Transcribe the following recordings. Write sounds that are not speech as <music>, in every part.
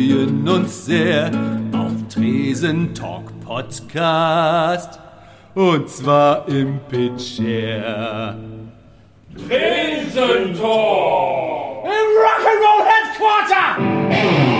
freuen uns sehr auf Tresen Talk Podcast. Und zwar im Pitcher. Tresen Talk! Im Rock'n'Roll Headquarter!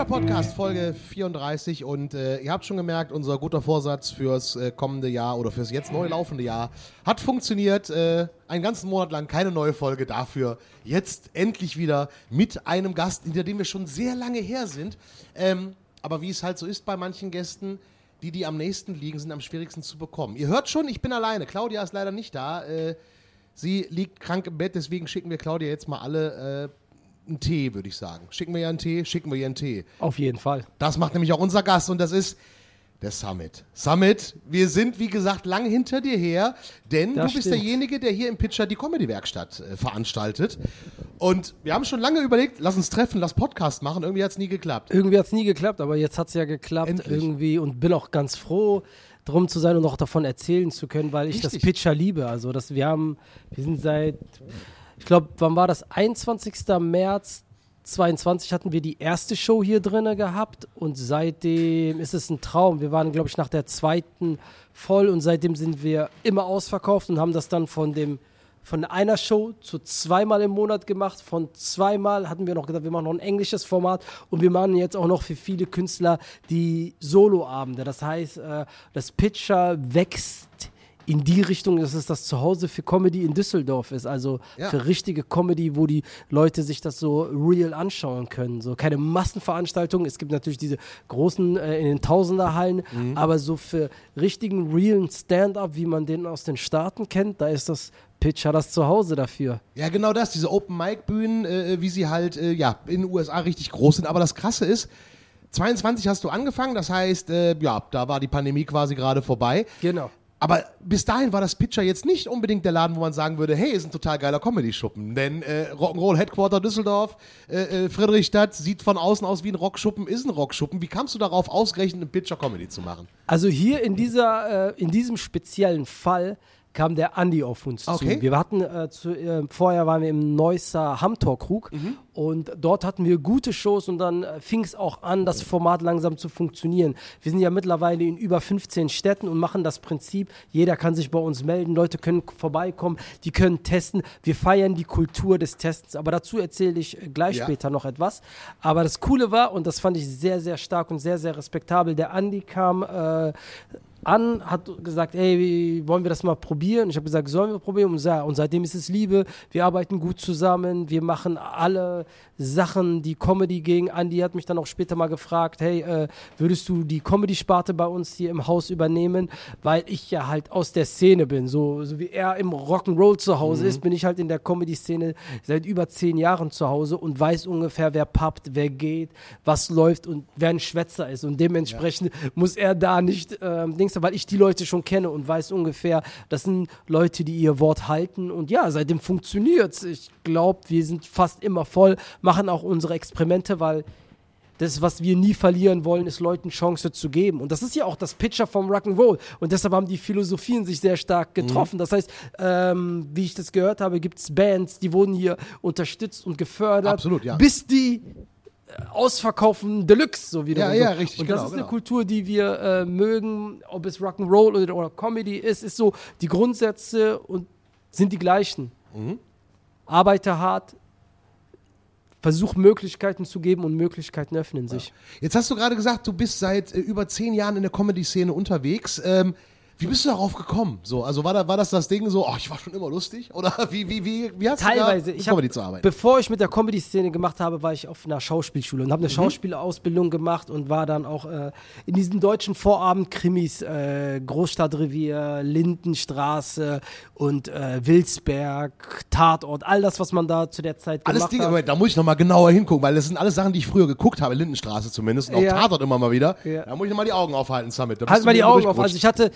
Pitcher Podcast Folge 34 und äh, ihr habt schon gemerkt, unser guter Vorsatz fürs äh, kommende Jahr oder fürs jetzt neu laufende Jahr hat funktioniert. Äh, einen ganzen Monat lang keine neue Folge dafür. Jetzt endlich wieder mit einem Gast, hinter dem wir schon sehr lange her sind. Ähm, aber wie es halt so ist bei manchen Gästen, die, die am nächsten liegen, sind am schwierigsten zu bekommen. Ihr hört schon, ich bin alleine. Claudia ist leider nicht da. Äh, sie liegt krank im Bett, deswegen schicken wir Claudia jetzt mal alle äh, einen Tee, würde ich sagen. Schicken wir ihr einen Tee, schicken wir ihr einen Tee. Auf jeden Fall. Das macht nämlich auch unser Gast und das ist der Summit. Summit, wir sind wie gesagt lang hinter dir her, denn Das du bist stimmt. derjenige, der hier im Pitcher die Comedy-Werkstatt äh, veranstaltet. Und wir haben schon lange überlegt, lass uns treffen, lass Podcast machen. Irgendwie hat es nie geklappt. Irgendwie hat es nie geklappt, aber jetzt hat es ja geklappt Endlich. irgendwie und bin auch ganz froh, drum zu sein und auch davon erzählen zu können, weil ich das Richtig. Pitcher liebe. Also das, wir haben, wir sind seit, ich glaube, wann war das? 21. März 22 hatten wir die erste Show hier drinne gehabt und seitdem ist es ein Traum. Wir waren, glaube ich, nach der zweiten voll und seitdem sind wir immer ausverkauft und haben das dann von dem von einer Show zu zweimal im Monat gemacht. Von zweimal hatten wir noch gesagt, wir machen noch ein englisches Format und wir machen jetzt auch noch für viele Künstler die Soloabende. Das heißt, äh, das Pitcher wächst in die Richtung, dass es das Zuhause für Comedy in Düsseldorf ist. Also Ja. für richtige Comedy, wo die Leute sich das so real anschauen können. So keine Massenveranstaltungen. Es gibt natürlich diese großen äh, in den Tausenderhallen, Mhm. aber so für richtigen realen Stand-up, wie man den aus den Staaten kennt, da ist das Pitcher das Zuhause dafür. Ja, genau das, diese Open-Mic-Bühnen, äh, wie sie halt äh, ja, in den USA richtig groß sind. Aber das Krasse ist, 22 hast du angefangen, das heißt, äh, ja, da war die Pandemie quasi gerade vorbei. Genau. Aber bis dahin war das Pitcher jetzt nicht unbedingt der Laden, wo man sagen würde, hey, ist ein total geiler Comedy-Schuppen. Denn äh, Rock'n'Roll Headquarter Düsseldorf, äh, äh, Friedrichstadt, sieht von außen aus wie ein Rockschuppen, ist ein Rockschuppen. Wie kamst du darauf, ausgerechnet einen Pitcher Comedy zu machen? Also hier in dieser, äh, in diesem speziellen Fall kam der Andi auf uns Okay. zu. Wir hatten äh, zu, äh, vorher waren wir im Neusser Hamtor-Krug Mhm. und dort hatten wir gute Shows und dann äh, fing es auch an, das Format langsam zu funktionieren. Wir sind ja mittlerweile in über 15 Städten und machen das Prinzip, jeder kann sich bei uns melden, Leute können vorbeikommen, die können testen. Wir feiern die Kultur des Testens, aber dazu erzähle ich äh, gleich Ja. später noch etwas. Aber das Coole war, und das fand ich sehr, sehr stark und sehr, sehr respektabel, der Andi kam äh, an, hat gesagt, ey, wollen wir das mal probieren? Ich habe gesagt, sollen wir probieren? Und, und seitdem ist es Liebe. Wir arbeiten gut zusammen. Wir machen alle Sachen, die Comedy gegen. Andi hat mich dann auch später mal gefragt, hey, äh, würdest du die Comedy-Sparte bei uns hier im Haus übernehmen? Weil ich ja halt aus der Szene bin. So, so wie er im Rock'n'Roll zu Hause ist, bin ich halt in der Comedy-Szene seit über zehn Jahren zu Hause und weiß ungefähr, wer pappt, wer geht, was läuft und wer ein Schwätzer ist. Und dementsprechend muss er da nicht ähm, Dings, weil ich die Leute schon kenne und weiß ungefähr, das sind Leute, die ihr Wort halten. Und ja, seitdem funktioniert's. Ich glaube, wir sind fast immer voll, machen auch unsere Experimente, weil das, was wir nie verlieren wollen, ist Leuten Chance zu geben. Und das ist ja auch das Pitcher vom Rock'n'Roll. Und deshalb haben die Philosophien sich sehr stark getroffen. Das heißt, ähm, wie ich das gehört habe, gibt es Bands, die wurden hier unterstützt und gefördert. Absolut, ja. Bis die ausverkaufen Deluxe, so wieder. Ja, ja, richtig, Und das genau, ist genau. eine Kultur, die wir äh, mögen, ob es Rock'n'Roll oder, oder Comedy ist, ist so, die Grundsätze und sind die gleichen. Mhm. Arbeite hart, versuch Möglichkeiten zu geben und Möglichkeiten öffnen sich. Jetzt hast du gerade gesagt, du bist seit äh, über zehn Jahren in der Comedy-Szene unterwegs. Ähm, wie bist du darauf gekommen? So, also war, da, war das das Ding so, oh, ich war schon immer lustig? Oder wie, wie, wie, wie hast Teilweise. du da Ich hab, Comedy zu arbeiten? bevor ich mit der Comedy-Szene gemacht habe, war ich auf einer Schauspielschule und habe eine Mhm. Schauspielausbildung gemacht und war dann auch äh, in diesen deutschen Vorabend-Krimis, äh, Großstadtrevier, Lindenstraße und äh, Wilsberg, Tatort, all das, was man da zu der Zeit Alles gemacht Dinge, hat. Da muss ich nochmal genauer hingucken, weil das sind alles Sachen, die ich früher geguckt habe, Lindenstraße zumindest, und auch Ja. Tatort immer mal wieder. Ja. Da muss ich nochmal die Augen aufhalten, Summit. Halt du mal die Augen auf. Also ich hatte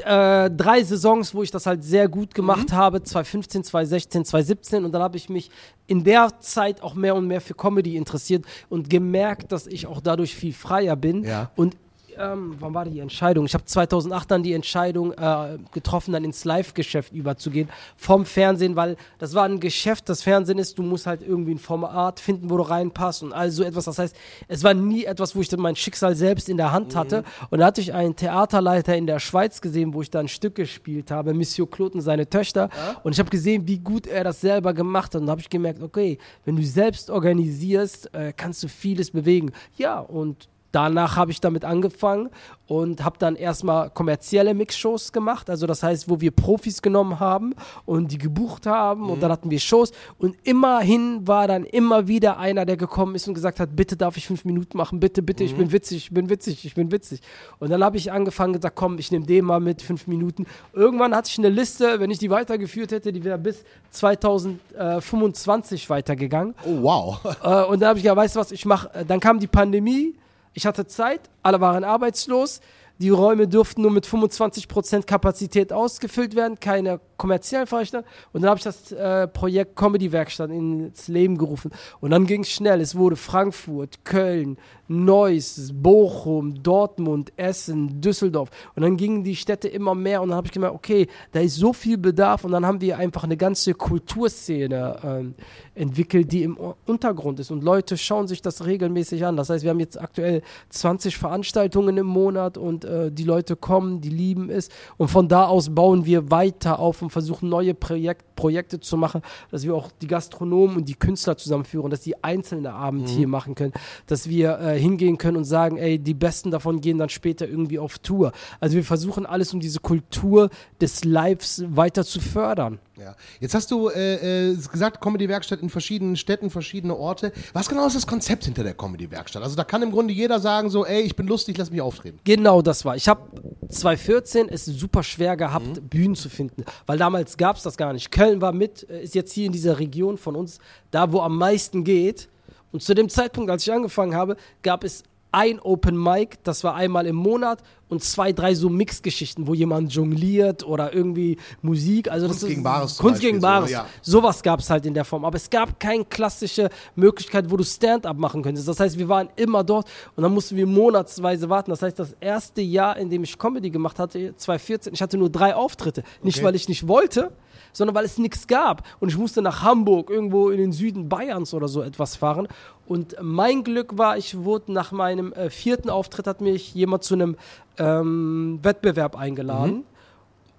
äh, drei Saisons, wo ich das halt sehr gut gemacht Mhm. habe, 2015, 2016, 2017 und dann habe ich mich in der Zeit auch mehr und mehr für Comedy interessiert und gemerkt, dass ich auch dadurch viel freier bin Ja. und ähm, wann war die Entscheidung? Ich habe 2008 dann die Entscheidung äh, getroffen, dann ins Live-Geschäft überzugehen vom Fernsehen, weil das war ein Geschäft, das Fernsehen ist, du musst halt irgendwie ein Format finden, wo du reinpasst und all so etwas. Das heißt, es war nie etwas, wo ich dann mein Schicksal selbst in der Hand hatte. Und da hatte ich einen Theaterleiter in der Schweiz gesehen, wo ich da ein Stück gespielt habe, Monsieur und seine Töchter. Und ich habe gesehen, wie gut er das selber gemacht hat. Und da habe ich gemerkt, okay, wenn du selbst organisierst, äh, kannst du vieles bewegen. Ja, und Danach habe ich damit angefangen und habe dann erstmal kommerzielle Mixshows gemacht, also das heißt, wo wir Profis genommen haben und die gebucht haben und dann hatten wir Shows und immerhin war dann immer wieder einer, der gekommen ist und gesagt hat, bitte darf ich fünf Minuten machen, bitte, bitte, ich bin witzig, ich bin witzig, ich bin witzig. Und dann habe ich angefangen gesagt, komm, ich nehme den mal mit fünf Minuten. Irgendwann hatte ich eine Liste, wenn ich die weitergeführt hätte, die wäre bis 2025 weitergegangen. Oh, wow. Äh, und dann habe ich gesagt, weißt du was, ich mache, dann kam die Pandemie, ich hatte Zeit, alle waren arbeitslos, die Räume durften nur mit 25% Kapazität ausgefüllt werden, keine kommerziellen Veranstaltungen. Und dann habe ich das äh, Projekt Comedy Werkstatt ins Leben gerufen. Und dann ging es schnell. Es wurde Frankfurt, Köln, Neuss, Bochum, Dortmund, Essen, Düsseldorf. Und dann gingen die Städte immer mehr. Und dann habe ich gemerkt, okay, da ist so viel Bedarf. Und dann haben wir einfach eine ganze Kulturszene ähm, entwickelt, die im Untergrund ist. Und Leute schauen sich das regelmäßig an. Das heißt, wir haben jetzt aktuell 20 Veranstaltungen im Monat und äh, die Leute kommen, die lieben es. Und von da aus bauen wir weiter auf und versuchen neue Projekt, Projekte zu machen, dass wir auch die Gastronomen und die Künstler zusammenführen, dass die einzelne Abend hier machen können, dass wir äh, hingehen können und sagen, ey, die Besten davon gehen dann später irgendwie auf Tour. Also wir versuchen alles, um diese Kultur des Lives weiter zu fördern. Ja. Jetzt hast du äh, äh, gesagt, Comedy-Werkstatt in verschiedenen Städten, verschiedene Orte. Was genau ist das Konzept hinter der Comedy-Werkstatt? Also da kann im Grunde jeder sagen so, ey, ich bin lustig, lass mich auftreten. Genau das war. Ich habe 2014 es super schwer gehabt, Bühnen zu finden, weil damals gab es das gar nicht. Köln war mit, äh, ist jetzt hier in dieser Region von uns, da wo am meisten geht. Und zu dem Zeitpunkt, als ich angefangen habe, gab es ein Open Mic, das war einmal im Monat und zwei, drei so Mixgeschichten, wo jemand jongliert oder irgendwie Musik. Also Kunst das ist, gegen Bares zum Kunst Beispiel gegen so, Bares. ja. Sowas gab es halt in der Form. Aber es gab keine klassische Möglichkeit, wo du Stand-up machen könntest. Das heißt, wir waren immer dort und dann mussten wir monatsweise warten. Das heißt, das erste Jahr, in dem ich Comedy gemacht hatte, 2014, ich hatte nur drei Auftritte. Nicht, Okay. weil ich nicht wollte, sondern weil es nichts gab. Und ich musste nach Hamburg, irgendwo in den Süden Bayerns oder so etwas fahren. Und mein Glück war, ich wurde nach meinem äh, vierten Auftritt, hat mich jemand zu einem ähm, Wettbewerb eingeladen.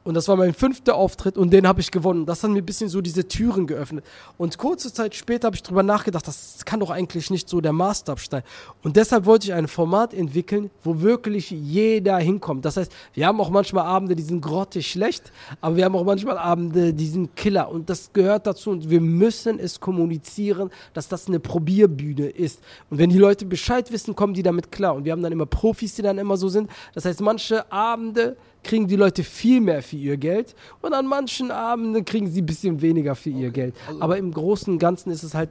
Und das war mein fünfter Auftritt und den habe ich gewonnen. Das hat mir ein bisschen so diese Türen geöffnet. Und kurze Zeit später habe ich drüber nachgedacht, das kann doch eigentlich nicht so der Maßstab sein. Und deshalb wollte ich ein Format entwickeln, wo wirklich jeder hinkommt. Das heißt, wir haben auch manchmal Abende, die sind grottig schlecht, aber wir haben auch manchmal Abende, die sind Killer. Und das gehört dazu und wir müssen es kommunizieren, dass das eine Probierbühne ist. Und wenn die Leute Bescheid wissen, kommen die damit klar. Und wir haben dann immer Profis, die dann immer so sind. Das heißt, manche Abende kriegen die Leute viel mehr für ihr Geld und an manchen Abenden kriegen sie ein bisschen weniger für ihr Geld. Aber im Großen und Ganzen ist es halt,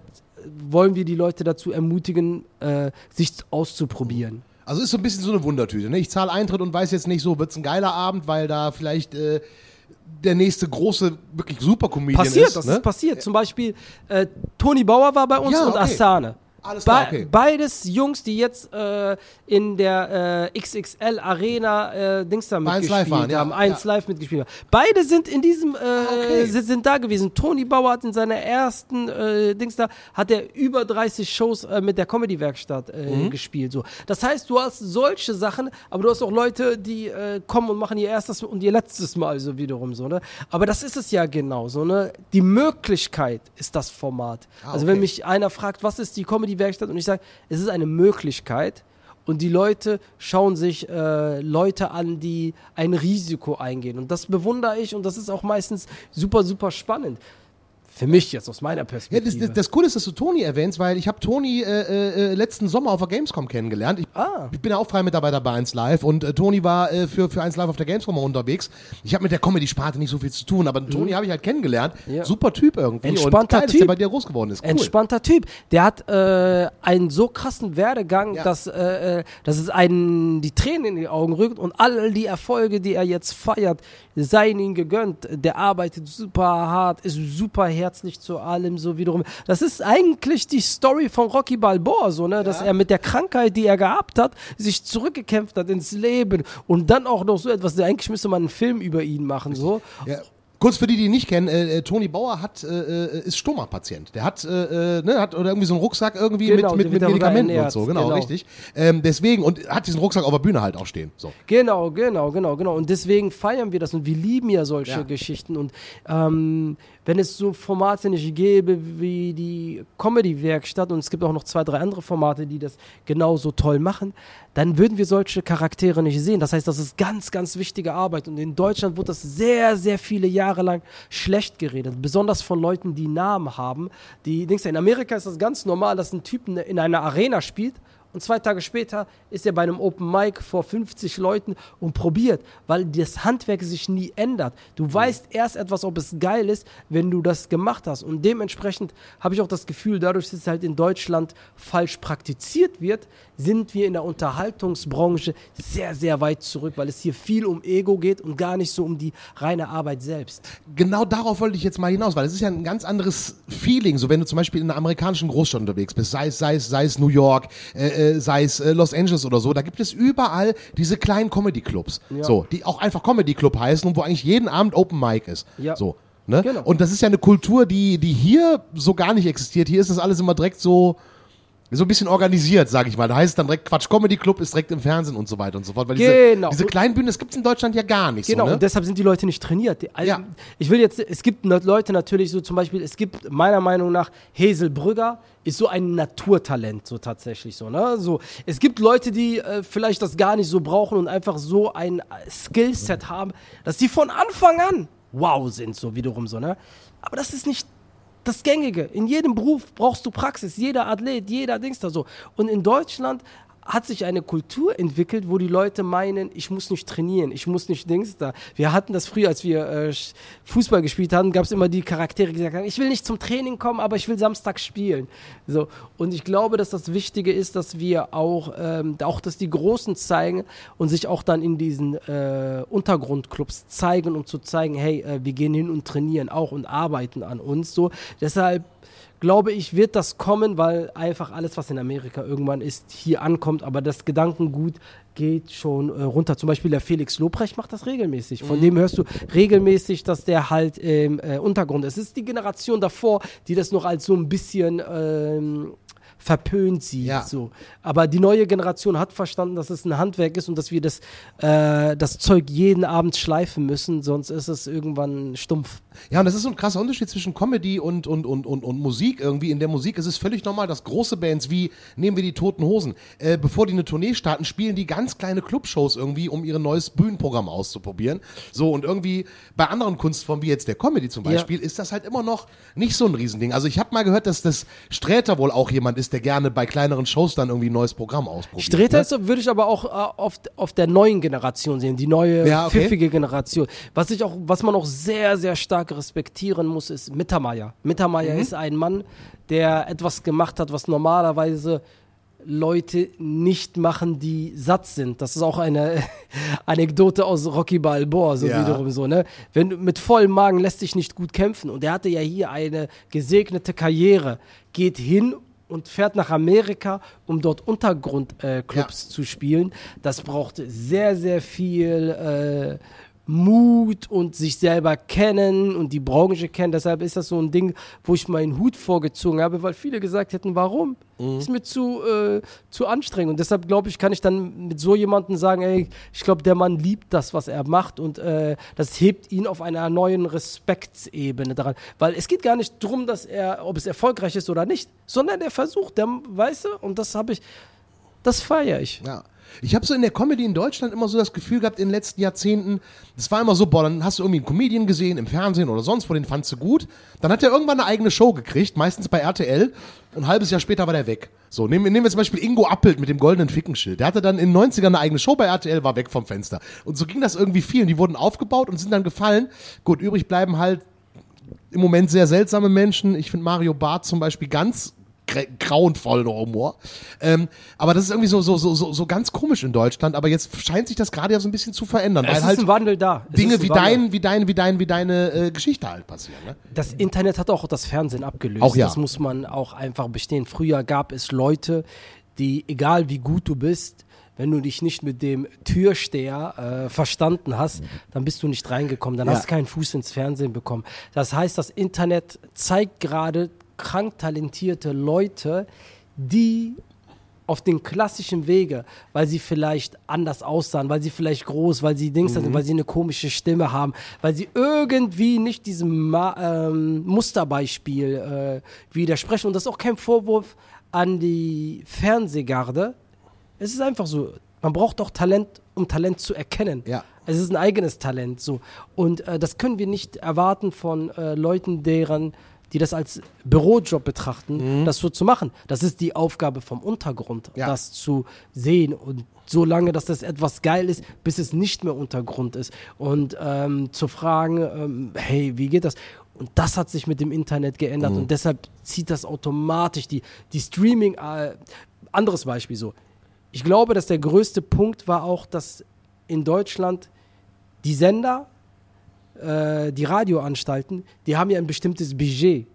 wollen wir die Leute dazu ermutigen, äh, sich auszuprobieren. Also ist so ein bisschen so eine Wundertüte. Ne? Ich zahle Eintritt und weiß jetzt nicht so, wird es ein geiler Abend, weil da vielleicht äh, der nächste große, wirklich super Comedian Passiert, ist. das ne? ist passiert. Zum Beispiel äh, Toni Bauer war bei uns Ja, und okay. Asane. Alles klar, Be- okay. Beides Jungs, die jetzt äh, in der äh, XXL Arena äh, Dings da Bei 1 mitgespielt waren, ja, haben, eins ja. Live mitgespielt haben. Beide sind in diesem, äh, okay. sind, sind da gewesen. Toni Bauer hat in seiner ersten äh, Dings da, hat er über 30 Shows äh, mit der Comedy-Werkstatt äh, Mhm. gespielt. So. Das heißt, du hast solche Sachen, aber du hast auch Leute, die kommen und machen ihr erstes und ihr letztes Mal so wiederum so, ne? Aber das ist es ja genau so, ne? Die Möglichkeit ist das Format. Ah, Also okay. wenn mich einer fragt, was ist die Comedy-Werkstatt und ich sage, es ist eine Möglichkeit und die Leute schauen sich äh, Leute an, die ein Risiko eingehen und das bewundere ich und das ist auch meistens super, super spannend. Für mich jetzt aus meiner Ja, Perspektive. das, das, das Coole ist, dass du Toni erwähnst, weil ich habe Toni äh, äh, letzten Sommer auf der Gamescom kennengelernt. Ich, Ah. ich bin ja auch Freimitarbeiter bei 1 Live und äh, Toni war äh, für, für 1 Live auf der Gamescom mal unterwegs. Ich habe mit der Comedy-Sparte nicht so viel zu tun, aber Toni habe ich halt kennengelernt. Mhm. Ja. Super Typ irgendwie. und Entspannter geil, dass Typ. der bei dir groß geworden ist. Cool. Entspannter Typ. Der hat äh, einen so krassen Werdegang, Ja. dass, äh, äh, dass es einen die Tränen in die Augen rückt und all die Erfolge, die er jetzt feiert, seien ihm gegönnt. Der arbeitet super hart, ist super herzlich zu allem, so wiederum. Das ist eigentlich die Story von Rocky Balboa, so, ne, dass er mit der Krankheit, die er gehabt hat, sich zurückgekämpft hat ins Leben und dann auch noch so etwas, eigentlich müsste man einen Film über ihn machen, so. Ja. Kurz für die, die ihn nicht kennen, äh, äh, Toni Bauer hat, äh, ist Stoma-Patient. Der hat, äh, äh, ne, hat oder irgendwie so einen Rucksack irgendwie Genau, mit, mit, mit Medikamenten und so, genau, genau. richtig. Ähm, deswegen, und hat diesen Rucksack auf der Bühne halt auch stehen. So. Genau, genau, genau, genau. Und deswegen feiern wir das und wir lieben ja solche Ja. Geschichten. Und ähm, wenn es so Formate nicht gäbe wie die Comedy-Werkstatt und es gibt auch noch zwei, drei andere Formate, die das genauso toll machen, dann würden wir solche Charaktere nicht sehen. Das heißt, das ist ganz, ganz wichtige Arbeit. Und in Deutschland wurde das sehr, sehr viele Jahre lang schlecht geredet. Besonders von Leuten, die Namen haben. Die, denkst du, in Amerika ist das ganz normal, dass ein Typ in einer Arena spielt und zwei Tage später ist er bei einem Open Mic vor 50 Leuten und probiert, weil das Handwerk sich nie ändert. Du weißt erst etwas, ob es geil ist, wenn du das gemacht hast. Und dementsprechend habe ich auch das Gefühl, dadurch, dass es halt in Deutschland falsch praktiziert wird, sind wir in der Unterhaltungsbranche sehr, sehr weit zurück, weil es hier viel um Ego geht und gar nicht so um die reine Arbeit selbst. Genau darauf wollte ich jetzt mal hinaus, weil es ist ja ein ganz anderes Feeling, so wenn du zum Beispiel in einer amerikanischen Großstadt unterwegs bist, sei es, sei es, sei es New York, äh, äh, sei es äh, Los Angeles oder so, da gibt es überall diese kleinen Comedy-Clubs, Ja. so, die auch einfach Comedy-Club heißen und wo eigentlich jeden Abend Open Mic ist. Ja. So. Ne? Genau. Und das ist ja eine Kultur, die, die hier so gar nicht existiert. Hier ist das alles immer direkt so, so ein bisschen organisiert, sage ich mal. Da heißt es dann direkt Quatsch Comedy Club ist direkt im Fernsehen und so weiter und so fort. Weil Genau. diese, diese kleinen Bühnen, das gibt es in Deutschland ja gar nicht. Genau, so, ne? und deshalb sind die Leute nicht trainiert. Die, also, Ja. Ich will jetzt, es gibt Leute natürlich so zum Beispiel, es gibt meiner Meinung nach Hazel Brügger ist so ein Naturtalent, so tatsächlich so, ne? So, es gibt Leute, die äh, vielleicht das gar nicht so brauchen und einfach so ein äh, Skillset haben, dass die von Anfang an wow sind, so wiederum so, ne? Aber das ist nicht das Gängige. In jedem Beruf brauchst du Praxis. Jeder Athlet, jeder Dings da so. Und in Deutschland hat sich eine Kultur entwickelt, wo die Leute meinen, ich muss nicht trainieren, ich muss nicht Dings da. Wir hatten das früher, als wir äh, Fußball gespielt haben, gab es immer die Charaktere, die gesagt haben, ich will nicht zum Training kommen, aber ich will Samstag spielen. So. Und ich glaube, dass das Wichtige ist, dass wir auch, ähm, auch dass die Großen zeigen und sich auch dann in diesen äh, Untergrundclubs zeigen, um zu zeigen, hey, äh, wir gehen hin und trainieren auch und arbeiten an uns. So. Deshalb glaube ich, wird das kommen, weil einfach alles, was in Amerika irgendwann ist, hier ankommt. Aber das Gedankengut geht schon äh, runter. Zum Beispiel der Felix Lobrecht macht das regelmäßig. Von dem hörst du regelmäßig, dass der halt im äh, Untergrund ist. Es ist die Generation davor, die das noch als so ein bisschen ähm, verpönt sieht. Ja. So. Aber die neue Generation hat verstanden, dass es ein Handwerk ist und dass wir das, äh, das Zeug jeden Abend schleifen müssen, sonst ist es irgendwann stumpf. Ja, und das ist so ein krasser Unterschied zwischen Comedy und, und, und, und, und Musik irgendwie. In der Musik ist es völlig normal, dass große Bands wie, nehmen wir die Toten Hosen, äh, bevor die eine Tournee starten, spielen die ganz kleine Clubshows irgendwie, um ihr neues Bühnenprogramm auszuprobieren. So, und irgendwie bei anderen Kunstformen, wie jetzt der Comedy zum Ja. Beispiel, ist das halt immer noch nicht so ein Riesending. Also ich habe mal gehört, dass das Sträter wohl auch jemand ist, der gerne bei kleineren Shows dann irgendwie ein neues Programm ausprobiert. Streter ne? würde ich aber auch äh, auf, auf der neuen Generation sehen, die neue Ja, okay. pfiffige Generation. Was ich auch, was man auch sehr, sehr stark respektieren muss, ist Mittermeier. Mittermeier Mhm. ist ein Mann, der etwas gemacht hat, was normalerweise Leute nicht machen, die satt sind. Das ist auch eine <laughs> Anekdote aus Rocky Balboa, so Ja. wiederum so, ne? Wenn mit vollem Magen lässt sich nicht gut kämpfen. Und er hatte ja hier eine gesegnete Karriere, geht hin und fährt nach Amerika, um dort Untergrundclubs äh, Clubs zu spielen. Das braucht sehr, sehr viel äh, Mut und sich selber kennen und die Branche kennen. Deshalb ist das so ein Ding, wo ich meinen Hut vorgezogen habe, weil viele gesagt hätten, warum? Ist mir zu, äh, zu anstrengend. Und deshalb glaube ich, kann ich dann mit so jemandem sagen, ey, ich glaube, der Mann liebt das, was er macht und äh, das hebt ihn auf einer neuen Respektsebene daran. Weil es geht gar nicht darum, dass er, ob es erfolgreich ist oder nicht, sondern er versucht, der, weißt du, und das habe ich, das feiere ich. Ja. Ich habe so in der Comedy in Deutschland immer so das Gefühl gehabt, in den letzten Jahrzehnten, das war immer so, boah, dann hast du irgendwie einen Comedian gesehen im Fernsehen oder sonst wo, den fandst du gut. Dann hat er irgendwann eine eigene Show gekriegt, meistens bei RTL. Und ein halbes Jahr später war der weg. So, nehmen, nehmen wir zum Beispiel Ingo Appelt mit dem goldenen Fickenschild. Der hatte dann in den 90ern eine eigene Show bei RTL, war weg vom Fenster. Und so ging das irgendwie vielen. Die wurden aufgebaut und sind dann gefallen. Gut, übrig bleiben halt im Moment sehr seltsame Menschen. Ich finde Mario Barth zum Beispiel ganz grauenvoller Humor. Ähm, aber das ist irgendwie so, so, so, so, so ganz komisch in Deutschland. Aber jetzt scheint sich das gerade ja so ein bisschen zu verändern, Es ist halt ein Wandel da. Es Dinge wie dein, wie dein, wie dein, wie deine äh, Geschichte halt passieren. Ne? Das Internet hat auch das Fernsehen abgelöst. Auch ja. Das muss man auch einfach bestehen. Früher gab es Leute, die, egal wie gut du bist, wenn du dich nicht mit dem Türsteher äh, verstanden hast, dann bist du nicht reingekommen. Dann Ja. hast du keinen Fuß ins Fernsehen bekommen. Das heißt, das Internet zeigt gerade krank talentierte Leute, die auf den klassischen Wege, weil sie vielleicht anders aussahen, weil sie vielleicht groß, weil sie Dings hatten, weil sie eine komische Stimme haben, weil sie irgendwie nicht diesem Ma ähm, Musterbeispiel äh, widersprechen. Und das ist auch kein Vorwurf an die Fernsehgarde. Es ist einfach so, man braucht doch Talent, um Talent zu erkennen. Ja. Es ist ein eigenes Talent so. Und äh, das können wir nicht erwarten von äh, Leuten, deren, die das als Bürojob betrachten, das so zu machen. Das ist die Aufgabe vom Untergrund, Ja. das zu sehen. Und so lange, dass das etwas geil ist, bis es nicht mehr Untergrund ist. Und ähm, zu fragen, ähm, hey, wie geht das? Und das hat sich mit dem Internet geändert. Und deshalb zieht das automatisch die, die Streaming. Äh, anderes Beispiel so. Ich glaube, dass der größte Punkt war auch, dass in Deutschland die Sender, äh, die Radioanstalten, die haben ja ein bestimmtes Budget.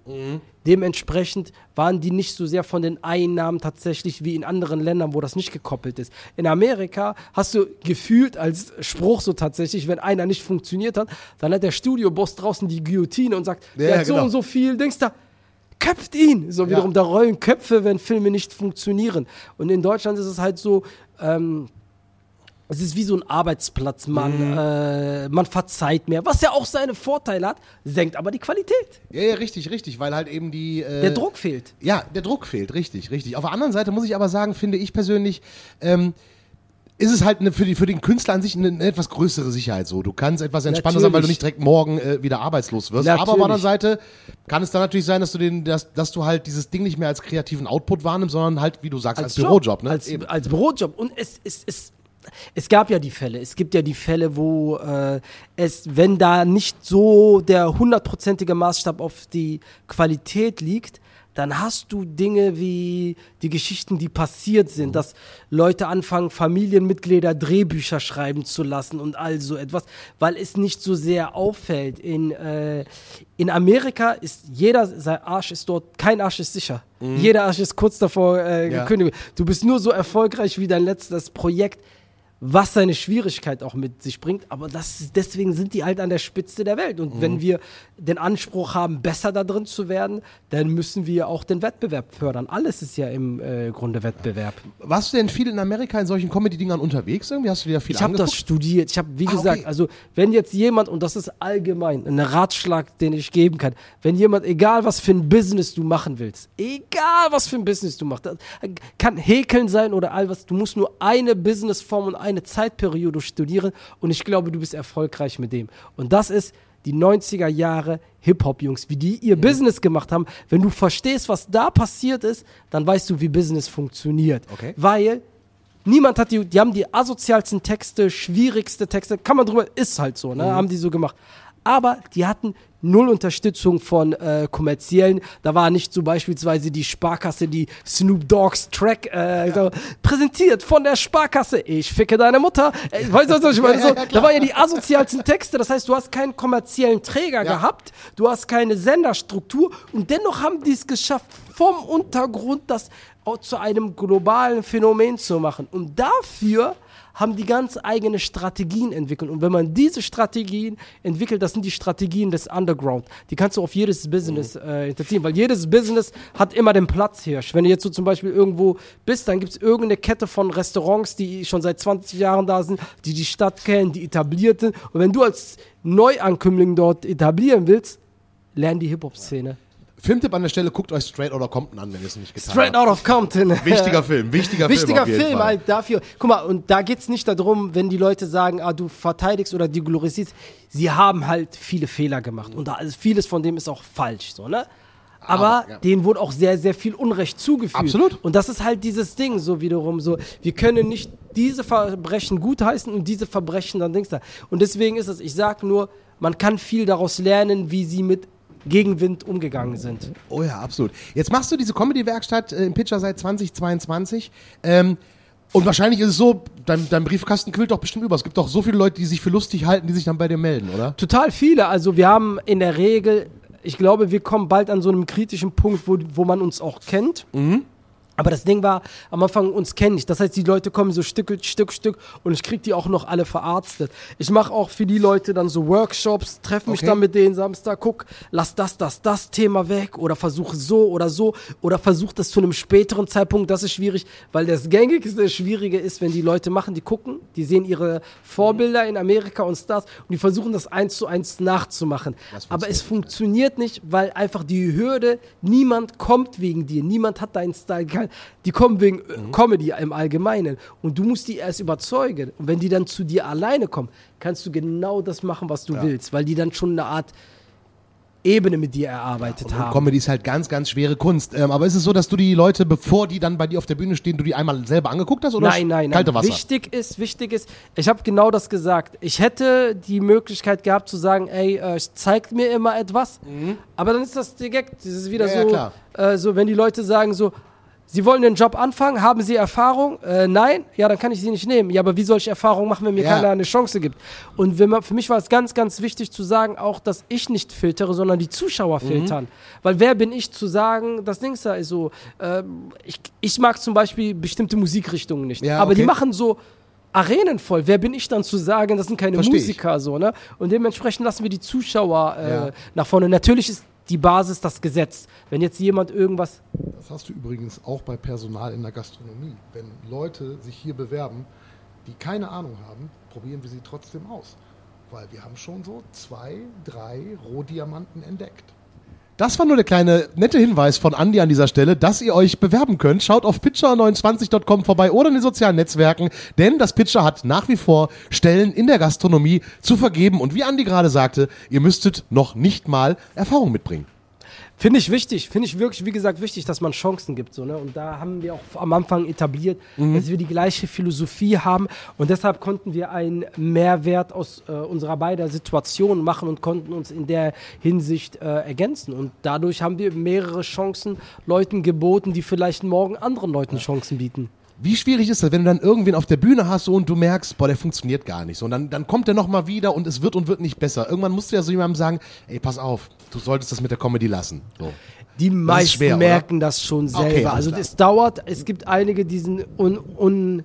Dementsprechend waren die nicht so sehr von den Einnahmen tatsächlich wie in anderen Ländern, wo das nicht gekoppelt ist. In Amerika hast du gefühlt als Spruch so tatsächlich, wenn einer nicht funktioniert hat, dann hat der Studioboss draußen die Guillotine und sagt, Ja, der hat so genau. und so viel, denkst du, köpft ihn. So wiederum, da rollen Köpfe, wenn Filme nicht funktionieren. Und in Deutschland ist es halt so, ähm, es ist wie so ein Arbeitsplatz, man, Mhm. äh, man verzeiht mehr, was ja auch seine Vorteile hat, senkt aber die Qualität. Ja, ja, richtig, richtig, weil halt eben die. Äh, Der Druck fehlt. Ja, der Druck fehlt, richtig, richtig. Auf der anderen Seite muss ich aber sagen, finde ich persönlich, ähm, ist es halt eine, für, die, für den Künstler an sich eine, eine etwas größere Sicherheit so. Du kannst etwas entspannter sein, weil du Natürlich. nicht direkt morgen äh, wieder arbeitslos wirst. Aber auf der anderen Natürlich. Seite kann es dann natürlich sein, dass du, den, dass, dass du halt dieses Ding nicht mehr als kreativen Output wahrnimmst, sondern halt, wie du sagst, als, Bürojob. Ne? Als, als Bürojob. Und es, es, es, es gab ja die Fälle. Es gibt ja die Fälle, wo äh, es, wenn da nicht so der hundertprozentige Maßstab auf die Qualität liegt, dann hast du Dinge wie die Geschichten, die passiert sind, dass Leute anfangen, Familienmitglieder Drehbücher schreiben zu lassen und all so etwas, weil es nicht so sehr auffällt. In, äh, in Amerika ist jeder, sein Arsch ist dort, kein Arsch ist sicher. Jeder Arsch ist kurz davor äh, Ja. gekündigt. Du bist nur so erfolgreich wie dein letztes Projekt, was seine Schwierigkeit auch mit sich bringt. Aber das, deswegen sind die halt an der Spitze der Welt. Und Mhm. wenn wir den Anspruch haben, besser da drin zu werden, dann müssen wir auch den Wettbewerb fördern. Alles ist ja im äh, Grunde Wettbewerb. Warst du denn viel in Amerika in solchen Comedy-Dingern unterwegs? Irgendwie hast du dir da viel Ich habe das studiert. Ich habe, wie Ah, gesagt, okay. also wenn jetzt jemand, und das ist allgemein ein Ratschlag, den ich geben kann, wenn jemand, egal was für ein Business du machen willst, egal was für ein Business du machst, kann Häkeln sein oder all was, du musst nur eine Businessform und eine Zeitperiode studieren und ich glaube, du bist erfolgreich mit dem. Und das ist die 90er Jahre Hip-Hop-Jungs, wie die ihr Business gemacht haben. Wenn du verstehst, was da passiert ist, dann weißt du, wie Business funktioniert. Okay. Weil Niemand hat die, die haben die asozialsten Texte, schwierigste Texte, kann man drüber, ist halt so, ne, haben die so gemacht. Aber die hatten null Unterstützung von äh, kommerziellen. Da war nicht so beispielsweise die Sparkasse, die Snoop Dogg's Track äh, so, präsentiert von der Sparkasse. Ich ficke deine Mutter. Äh, weißt du, was ich meine? <laughs> So, da waren ja die asozialsten Texte. Das heißt, du hast keinen kommerziellen Träger gehabt, du hast keine Senderstruktur und dennoch haben die es geschafft, vom Untergrund das zu einem globalen Phänomen zu machen. Und dafür haben die ganz eigene Strategien entwickelt. Und wenn man diese Strategien entwickelt, das sind die Strategien des Underground. Die kannst du auf jedes Business äh, interziehen, weil jedes Business hat immer den Platzhirsch. Wenn du jetzt so zum Beispiel irgendwo bist, dann gibt es irgendeine Kette von Restaurants, die schon seit 20 Jahren da sind, die die Stadt kennen, die etabliert sind. Und wenn du als Neuankömmling dort etablieren willst, lern die Hip-Hop-Szene. Filmtipp an der Stelle, guckt euch Straight Outta Compton an, wenn ihr es nicht getan Straight habt. out of Compton. <laughs> Wichtiger Film, wichtiger, Wichtiger Film. jeden Film halt dafür. Guck mal, und da geht es nicht darum, wenn die Leute sagen, ah, du verteidigst oder die glorisierst. Sie haben halt viele Fehler gemacht. Und da, vieles von dem ist auch falsch, so, ne? Aber, Aber, ja. denen wurde auch sehr, sehr viel Unrecht zugefügt. Absolut. Und das ist halt dieses Ding, so wiederum so. Wir können nicht diese Verbrechen gutheißen und diese Verbrechen dann Dings da. Und deswegen ist es, ich sag nur, man kann viel daraus lernen, wie sie mit Gegenwind umgegangen sind. Oh ja, absolut. Jetzt machst du diese Comedy-Werkstatt äh, im Pitcher seit 2022. Ähm, und wahrscheinlich ist es so, dein, dein Briefkasten quillt doch bestimmt über. Es gibt doch so viele Leute, die sich für lustig halten, die sich dann bei dir melden, oder? Total viele. Also wir haben in der Regel, ich glaube, wir kommen bald an so einem kritischen Punkt, wo, wo man uns auch kennt. Aber das Ding war, am Anfang uns kenne ich. Das heißt, die Leute kommen so Stück, Stück, Stück und ich krieg die auch noch alle verarztet. Ich mache auch für die Leute dann so Workshops, treffe mich Okay. dann mit denen Samstag, guck, lass das, das, das Thema weg oder versuche so oder so oder versuch das zu einem späteren Zeitpunkt. Das ist schwierig, weil das gängigste Schwierige ist, wenn die Leute machen, die gucken, die sehen ihre Vorbilder in Amerika und Stars und die versuchen das eins zu eins nachzumachen. Aber es funktioniert nicht, weil einfach die Hürde, niemand kommt wegen dir, niemand hat deinen Style. Die kommen wegen äh, Mhm. Comedy im Allgemeinen und du musst die erst überzeugen. Und wenn die dann zu dir alleine kommen, kannst du genau das machen, was du willst, weil die dann schon eine Art Ebene mit dir erarbeitet Und haben. Comedy ist halt ganz, ganz schwere Kunst. Ähm, aber ist es so, dass du die Leute, bevor die dann bei dir auf der Bühne stehen, du die einmal selber angeguckt hast? Oder Nein, nein, nein. kalte Wasser? Wichtig ist, wichtig ist, ich habe genau das gesagt. Ich hätte die Möglichkeit gehabt zu sagen, ey, äh, zeigt mir immer etwas. Aber dann ist das direkt, das ist wieder Mhm. Ja, ja, so, klar. äh, so, wenn die Leute sagen so, Sie wollen den Job anfangen, haben Sie Erfahrung? Äh, nein, ja, dann kann ich Sie nicht nehmen. Ja, aber wie soll ich Erfahrung machen, wenn mir Ja. keiner eine Chance gibt? Und man, für mich war es ganz, ganz wichtig zu sagen, auch, dass ich nicht filtere, sondern die Zuschauer Mhm. filtern. Weil wer bin ich zu sagen, das Ding da ist so, ähm, ich, ich mag zum Beispiel bestimmte Musikrichtungen nicht. Ja, aber die okay. machen so Arenen voll. Wer bin ich dann zu sagen, das sind keine Versteh ich. Musiker so, ne? Und dementsprechend lassen wir die Zuschauer äh, Ja. nach vorne. Natürlich ist die Basis das Gesetz. Wenn jetzt jemand irgendwas Das hast du übrigens auch bei Personal in der Gastronomie. Wenn Leute sich hier bewerben, die keine Ahnung haben, probieren wir sie trotzdem aus. Weil wir haben schon so zwei, drei Rohdiamanten entdeckt. Das war nur der kleine nette Hinweis von Andy an dieser Stelle, dass ihr euch bewerben könnt. Schaut auf pitcher29.com vorbei oder in den sozialen Netzwerken, denn das Pitcher hat nach wie vor Stellen in der Gastronomie zu vergeben. Und wie Andy gerade sagte, ihr müsstet noch nicht mal Erfahrung mitbringen. Finde ich wichtig, finde ich wirklich, wie gesagt, wichtig, dass man Chancen gibt. So, ne? Und da haben wir auch am Anfang etabliert, dass wir die gleiche Philosophie haben. Und deshalb konnten wir einen Mehrwert aus äh, unserer beider Situation machen und konnten uns in der Hinsicht äh, ergänzen. Und dadurch haben wir mehrere Chancen Leuten geboten, die vielleicht morgen anderen Leuten Chancen bieten. Wie schwierig ist das, wenn du dann irgendwen auf der Bühne hast so, und du merkst, boah, der funktioniert gar nicht so. Und dann, dann kommt der nochmal wieder und es wird und wird nicht besser. Irgendwann musst du ja so jemandem sagen, ey, pass auf, du solltest das mit der Comedy lassen. So. Die meisten schwer, oder? merken das schon selber. Okay, also es dauert, es gibt einige, die sind un, un,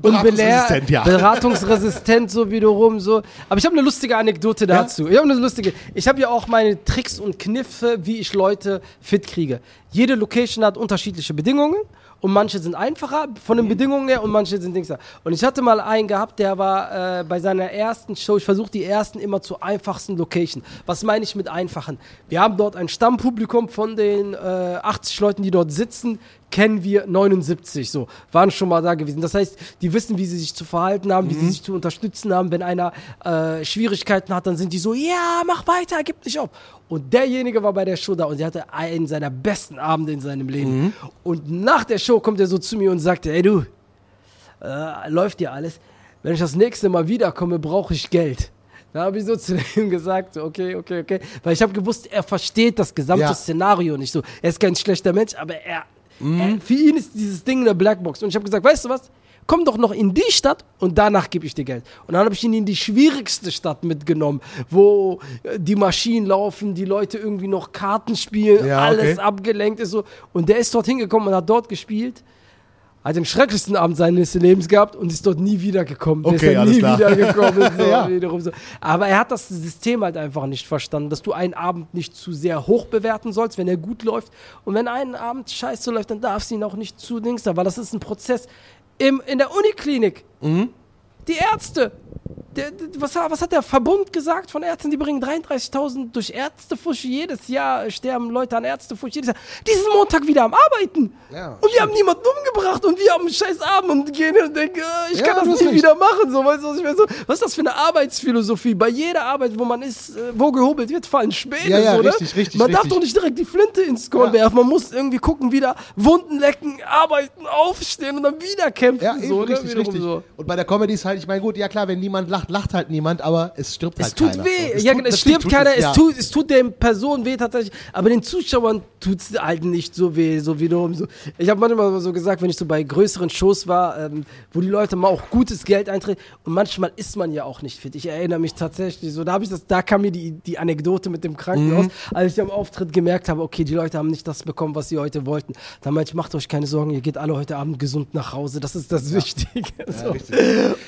Beratungsresistent, ja. beratungsresistent so wiederum so. Aber ich habe eine lustige Anekdote dazu. Ich habe eine lustige. Ich habe ja auch meine Tricks und Kniffe, wie ich Leute fit kriege. Jede Location hat unterschiedliche Bedingungen und manche sind einfacher von den Bedingungen her und manche sind Dings. Und ich hatte mal einen gehabt, der war äh, bei seiner ersten Show. Ich versuche die ersten immer zur einfachsten Location. Was meine ich mit einfachen? Wir haben dort ein Stammpublikum von den äh, 80 Leuten, die dort sitzen kennen wir 79 so, waren schon mal da gewesen. Das heißt, die wissen, wie sie sich zu verhalten haben, wie sie sich zu unterstützen haben. Wenn einer äh, Schwierigkeiten hat, dann sind die so, ja, mach weiter, gib nicht auf. Und derjenige war bei der Show da und der hatte einen seiner besten Abende in seinem Leben. Und nach der Show kommt er so zu mir und sagte, ey du, äh, läuft dir alles? Wenn ich das nächste Mal wiederkomme, brauche ich Geld. Da habe ich so zu <laughs> ihm gesagt, okay, okay, okay. Weil ich habe gewusst, er versteht das gesamte Ja. Szenario nicht so. Er ist kein schlechter Mensch, aber er, er für ihn ist dieses Ding eine Blackbox. Und ich habe gesagt, weißt du was? Komm doch noch in die Stadt und danach gebe ich dir Geld. Und dann habe ich ihn in die schwierigste Stadt mitgenommen, wo äh, die Maschinen laufen, die Leute irgendwie noch Karten spielen, Ja, alles okay. abgelenkt ist so. Und der ist dort hingekommen und hat dort gespielt hat den schrecklichsten Abend seines Lebens gehabt und ist dort nie wiedergekommen. Der Okay, ist dann alles nie klar. wiedergekommen. So, <laughs> Ja. wiederum so. Aber er hat das System halt einfach nicht verstanden, dass du einen Abend nicht zu sehr hoch bewerten sollst, wenn er gut läuft. Und wenn ein Abend scheiße läuft, dann darfst du ihn auch nicht zu Dings da, weil das ist ein Prozess. Im, in der Uniklinik, Mhm. die Ärzte, der, was, was hat der Verbund gesagt von Ärzten? Die bringen 33.000 durch Ärztefusch. Jedes Jahr sterben Leute an Ärztefusch. Jedes Jahr. Die sind Montag wieder am Arbeiten. Ja, und wir haben niemanden umgebracht. Und wir haben einen scheiß Abend und gehen und denken, äh, ich kann das nie wieder machen. So, weißt du, was ich meine? So, was ist das für eine Arbeitsphilosophie? Bei jeder Arbeit, wo man ist, äh, wo gehobelt wird, fallen Späne. Ja, ja, so, ne? richtig, richtig, Man darf richtig. doch nicht direkt die Flinte ins Korn werfen. Man muss irgendwie gucken, wieder Wunden lecken, arbeiten, aufstehen und dann wieder kämpfen. Ja, eben, so, ne? richtig, richtig. So. Und bei der Comedy ist halt, ich meine, gut, ja klar, wenn niemand lacht, lacht, halt niemand, aber es stirbt Es halt tut keiner. weh. Es ja, tut- genau, es stirbt tut keiner, es, ja. tut, es tut den Personen weh tatsächlich, aber den Zuschauern tut es halt nicht so weh, so wiederum so. Ich habe manchmal so gesagt, wenn ich so bei größeren Shows war, ähm, wo die Leute mal auch gutes Geld eintreten und manchmal ist man ja auch nicht fit. Ich erinnere mich tatsächlich so, da habe ich das, da kam mir die, die Anekdote mit dem Krankenhaus, Mhm. als ich am Auftritt gemerkt habe, okay, die Leute haben nicht das bekommen, was sie heute wollten. Da meinte ich, macht euch keine Sorgen, ihr geht alle heute Abend gesund nach Hause, das ist das Wichtige. so.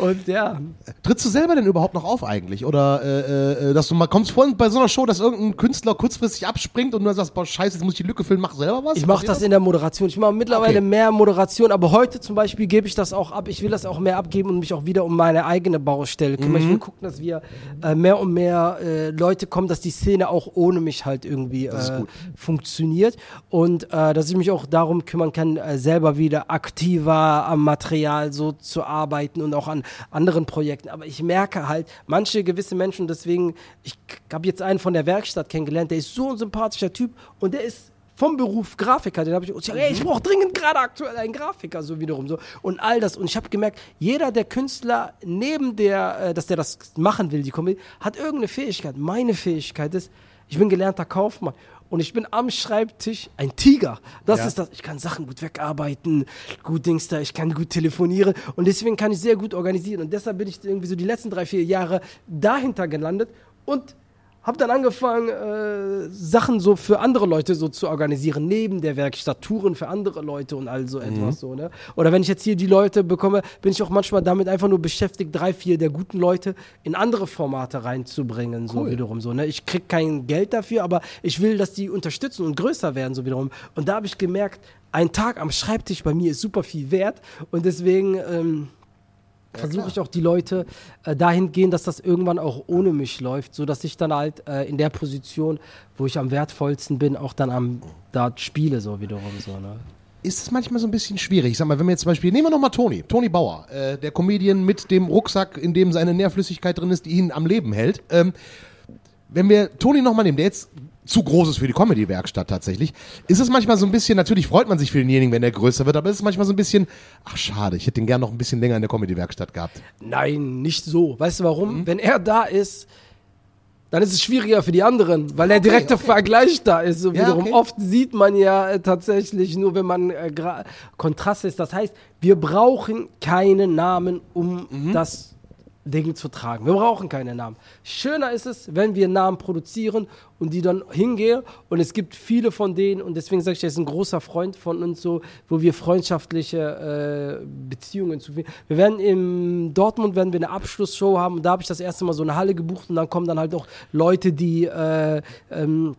Und ja, Trittst du selber denn überhaupt noch auf eigentlich? Oder äh, äh, dass du mal kommst vor bei so einer Show, dass irgendein Künstler kurzfristig abspringt und du sagst, boah, scheiße, jetzt muss ich die Lücke füllen, mach selber was? Ich mache Passiert das in der Moderation. Ich mache mittlerweile Okay. mehr Moderation, aber heute zum Beispiel gebe ich das auch ab. Ich will das auch mehr abgeben und mich auch wieder um meine eigene Baustelle kümmern. Ich Mhm. will gucken, dass wir äh, mehr und mehr äh, Leute kommen, dass die Szene auch ohne mich halt irgendwie äh, funktioniert und äh, dass ich mich auch darum kümmern kann, selber wieder aktiver am Material so zu arbeiten und auch an anderen Projekten. Aber ich merke halt, manche gewisse Menschen, deswegen, ich habe jetzt einen von der Werkstatt kennengelernt, der ist so ein sympathischer Typ und der ist vom Beruf Grafiker, den habe ich, ich, sag, ey, ich brauche dringend gerade aktuell einen Grafiker, so wiederum so. Und all das. Und ich habe gemerkt, jeder der Künstler, neben der, äh, dass der das machen will, die Komödie, hat irgendeine Fähigkeit. Meine Fähigkeit ist, ich bin gelernter Kaufmann. Und ich bin am Schreibtisch ein Tiger. Das Ja. ist das. Ich kann Sachen gut wegarbeiten, gut Dings da, ich kann gut telefonieren. Und deswegen kann ich sehr gut organisieren. Und deshalb bin ich irgendwie so die letzten drei, vier Jahre dahinter gelandet und habe dann angefangen, äh, Sachen so für andere Leute so zu organisieren, neben der Werkstatt, Touren für andere Leute und all so etwas so, ne? Oder wenn ich jetzt hier die Leute bekomme, bin ich auch manchmal damit einfach nur beschäftigt, drei, vier der guten Leute in andere Formate reinzubringen, so wiederum so, ne? Ich krieg kein Geld dafür, aber ich will, dass die unterstützen und größer werden, so wiederum. Und da habe ich gemerkt, ein Tag am Schreibtisch bei mir ist super viel wert und deswegen, ähm, versuche ich auch die Leute äh, dahin gehen, dass das irgendwann auch ohne mich läuft, so dass ich dann halt äh, in der Position, wo ich am wertvollsten bin, auch dann am Dart spiele, so wiederum so. Ne? ist es manchmal so ein bisschen schwierig. Ich sag mal, wenn wir jetzt zum Beispiel, nehmen wir nochmal Toni, Toni Bauer, äh, der Comedian mit dem Rucksack, in dem seine Nährflüssigkeit drin ist, die ihn am Leben hält. Ähm, wenn wir Toni nochmal nehmen, der jetzt zu groß ist für die Comedy-Werkstatt tatsächlich, ist es manchmal so ein bisschen, natürlich freut man sich für denjenigen, wenn der größer wird, aber es ist manchmal so ein bisschen, ach schade, ich hätte den gern noch ein bisschen länger in der Comedy-Werkstatt gehabt. Nein, nicht so. Weißt du warum? Wenn er da ist, dann ist es schwieriger für die anderen, weil der direkte Vergleich da ist. So Ja, wiederum okay. oft sieht man ja äh, tatsächlich nur, wenn man äh, Kontrast ist. Das heißt, wir brauchen keine Namen, um das Ding zu tragen. Wir brauchen keine Namen. Schöner ist es, wenn wir Namen produzieren und die dann hingehen. Und es gibt viele von denen, und deswegen sage ich, er ist ein großer Freund von uns, so, wo wir freundschaftliche äh, Beziehungen zu Wir werden in Dortmund werden wir eine Abschlussshow haben und da habe ich das erste Mal so eine Halle gebucht und dann kommen dann halt auch Leute, die äh, ähm,